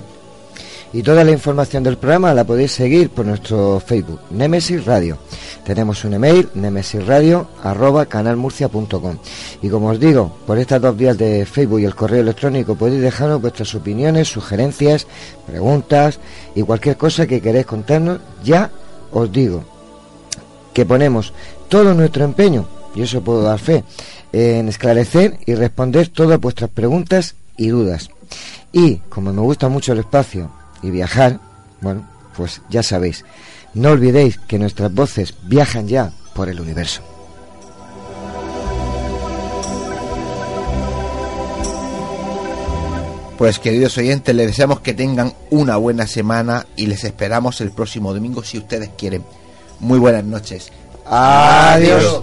Y toda la información del programa la podéis seguir por nuestro Facebook, Nemesis Radio. Tenemos un email, nemesisradio.canalmurcia.com. Y como os digo, por estas dos vías de Facebook y el correo electrónico podéis dejarnos vuestras opiniones, sugerencias, preguntas y cualquier cosa que queréis contarnos. Ya os digo que ponemos todo nuestro empeño, y eso puedo dar fe, en esclarecer y responder todas vuestras preguntas y dudas. Y como me gusta mucho el espacio y viajar, bueno, pues ya sabéis, no olvidéis que nuestras voces viajan ya por el universo. Pues queridos oyentes, les deseamos que tengan una buena semana y les esperamos el próximo domingo si ustedes quieren. Muy buenas noches. Adiós.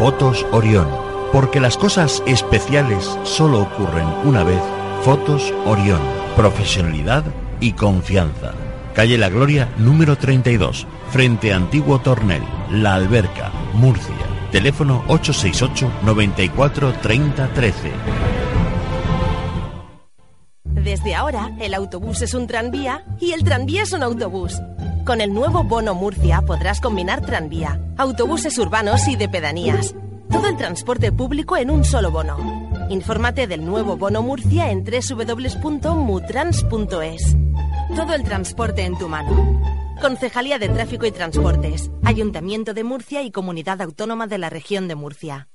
Fotos Orión. Porque las cosas especiales solo ocurren una vez. Fotos Orión. Profesionalidad y confianza. Calle La Gloria, número 32, frente a Antiguo Tornel, La Alberca, Murcia. Teléfono 868 94 30 13. Desde ahora, el autobús es un tranvía y el tranvía es un autobús. Con el nuevo Bono Murcia podrás combinar tranvía, autobuses urbanos y de pedanías. Todo el transporte público en un solo bono. Infórmate del nuevo Bono Murcia en www.mutrans.es. Todo el transporte en tu mano. Concejalía de Tráfico y Transportes, Ayuntamiento de Murcia y Comunidad Autónoma de la Región de Murcia.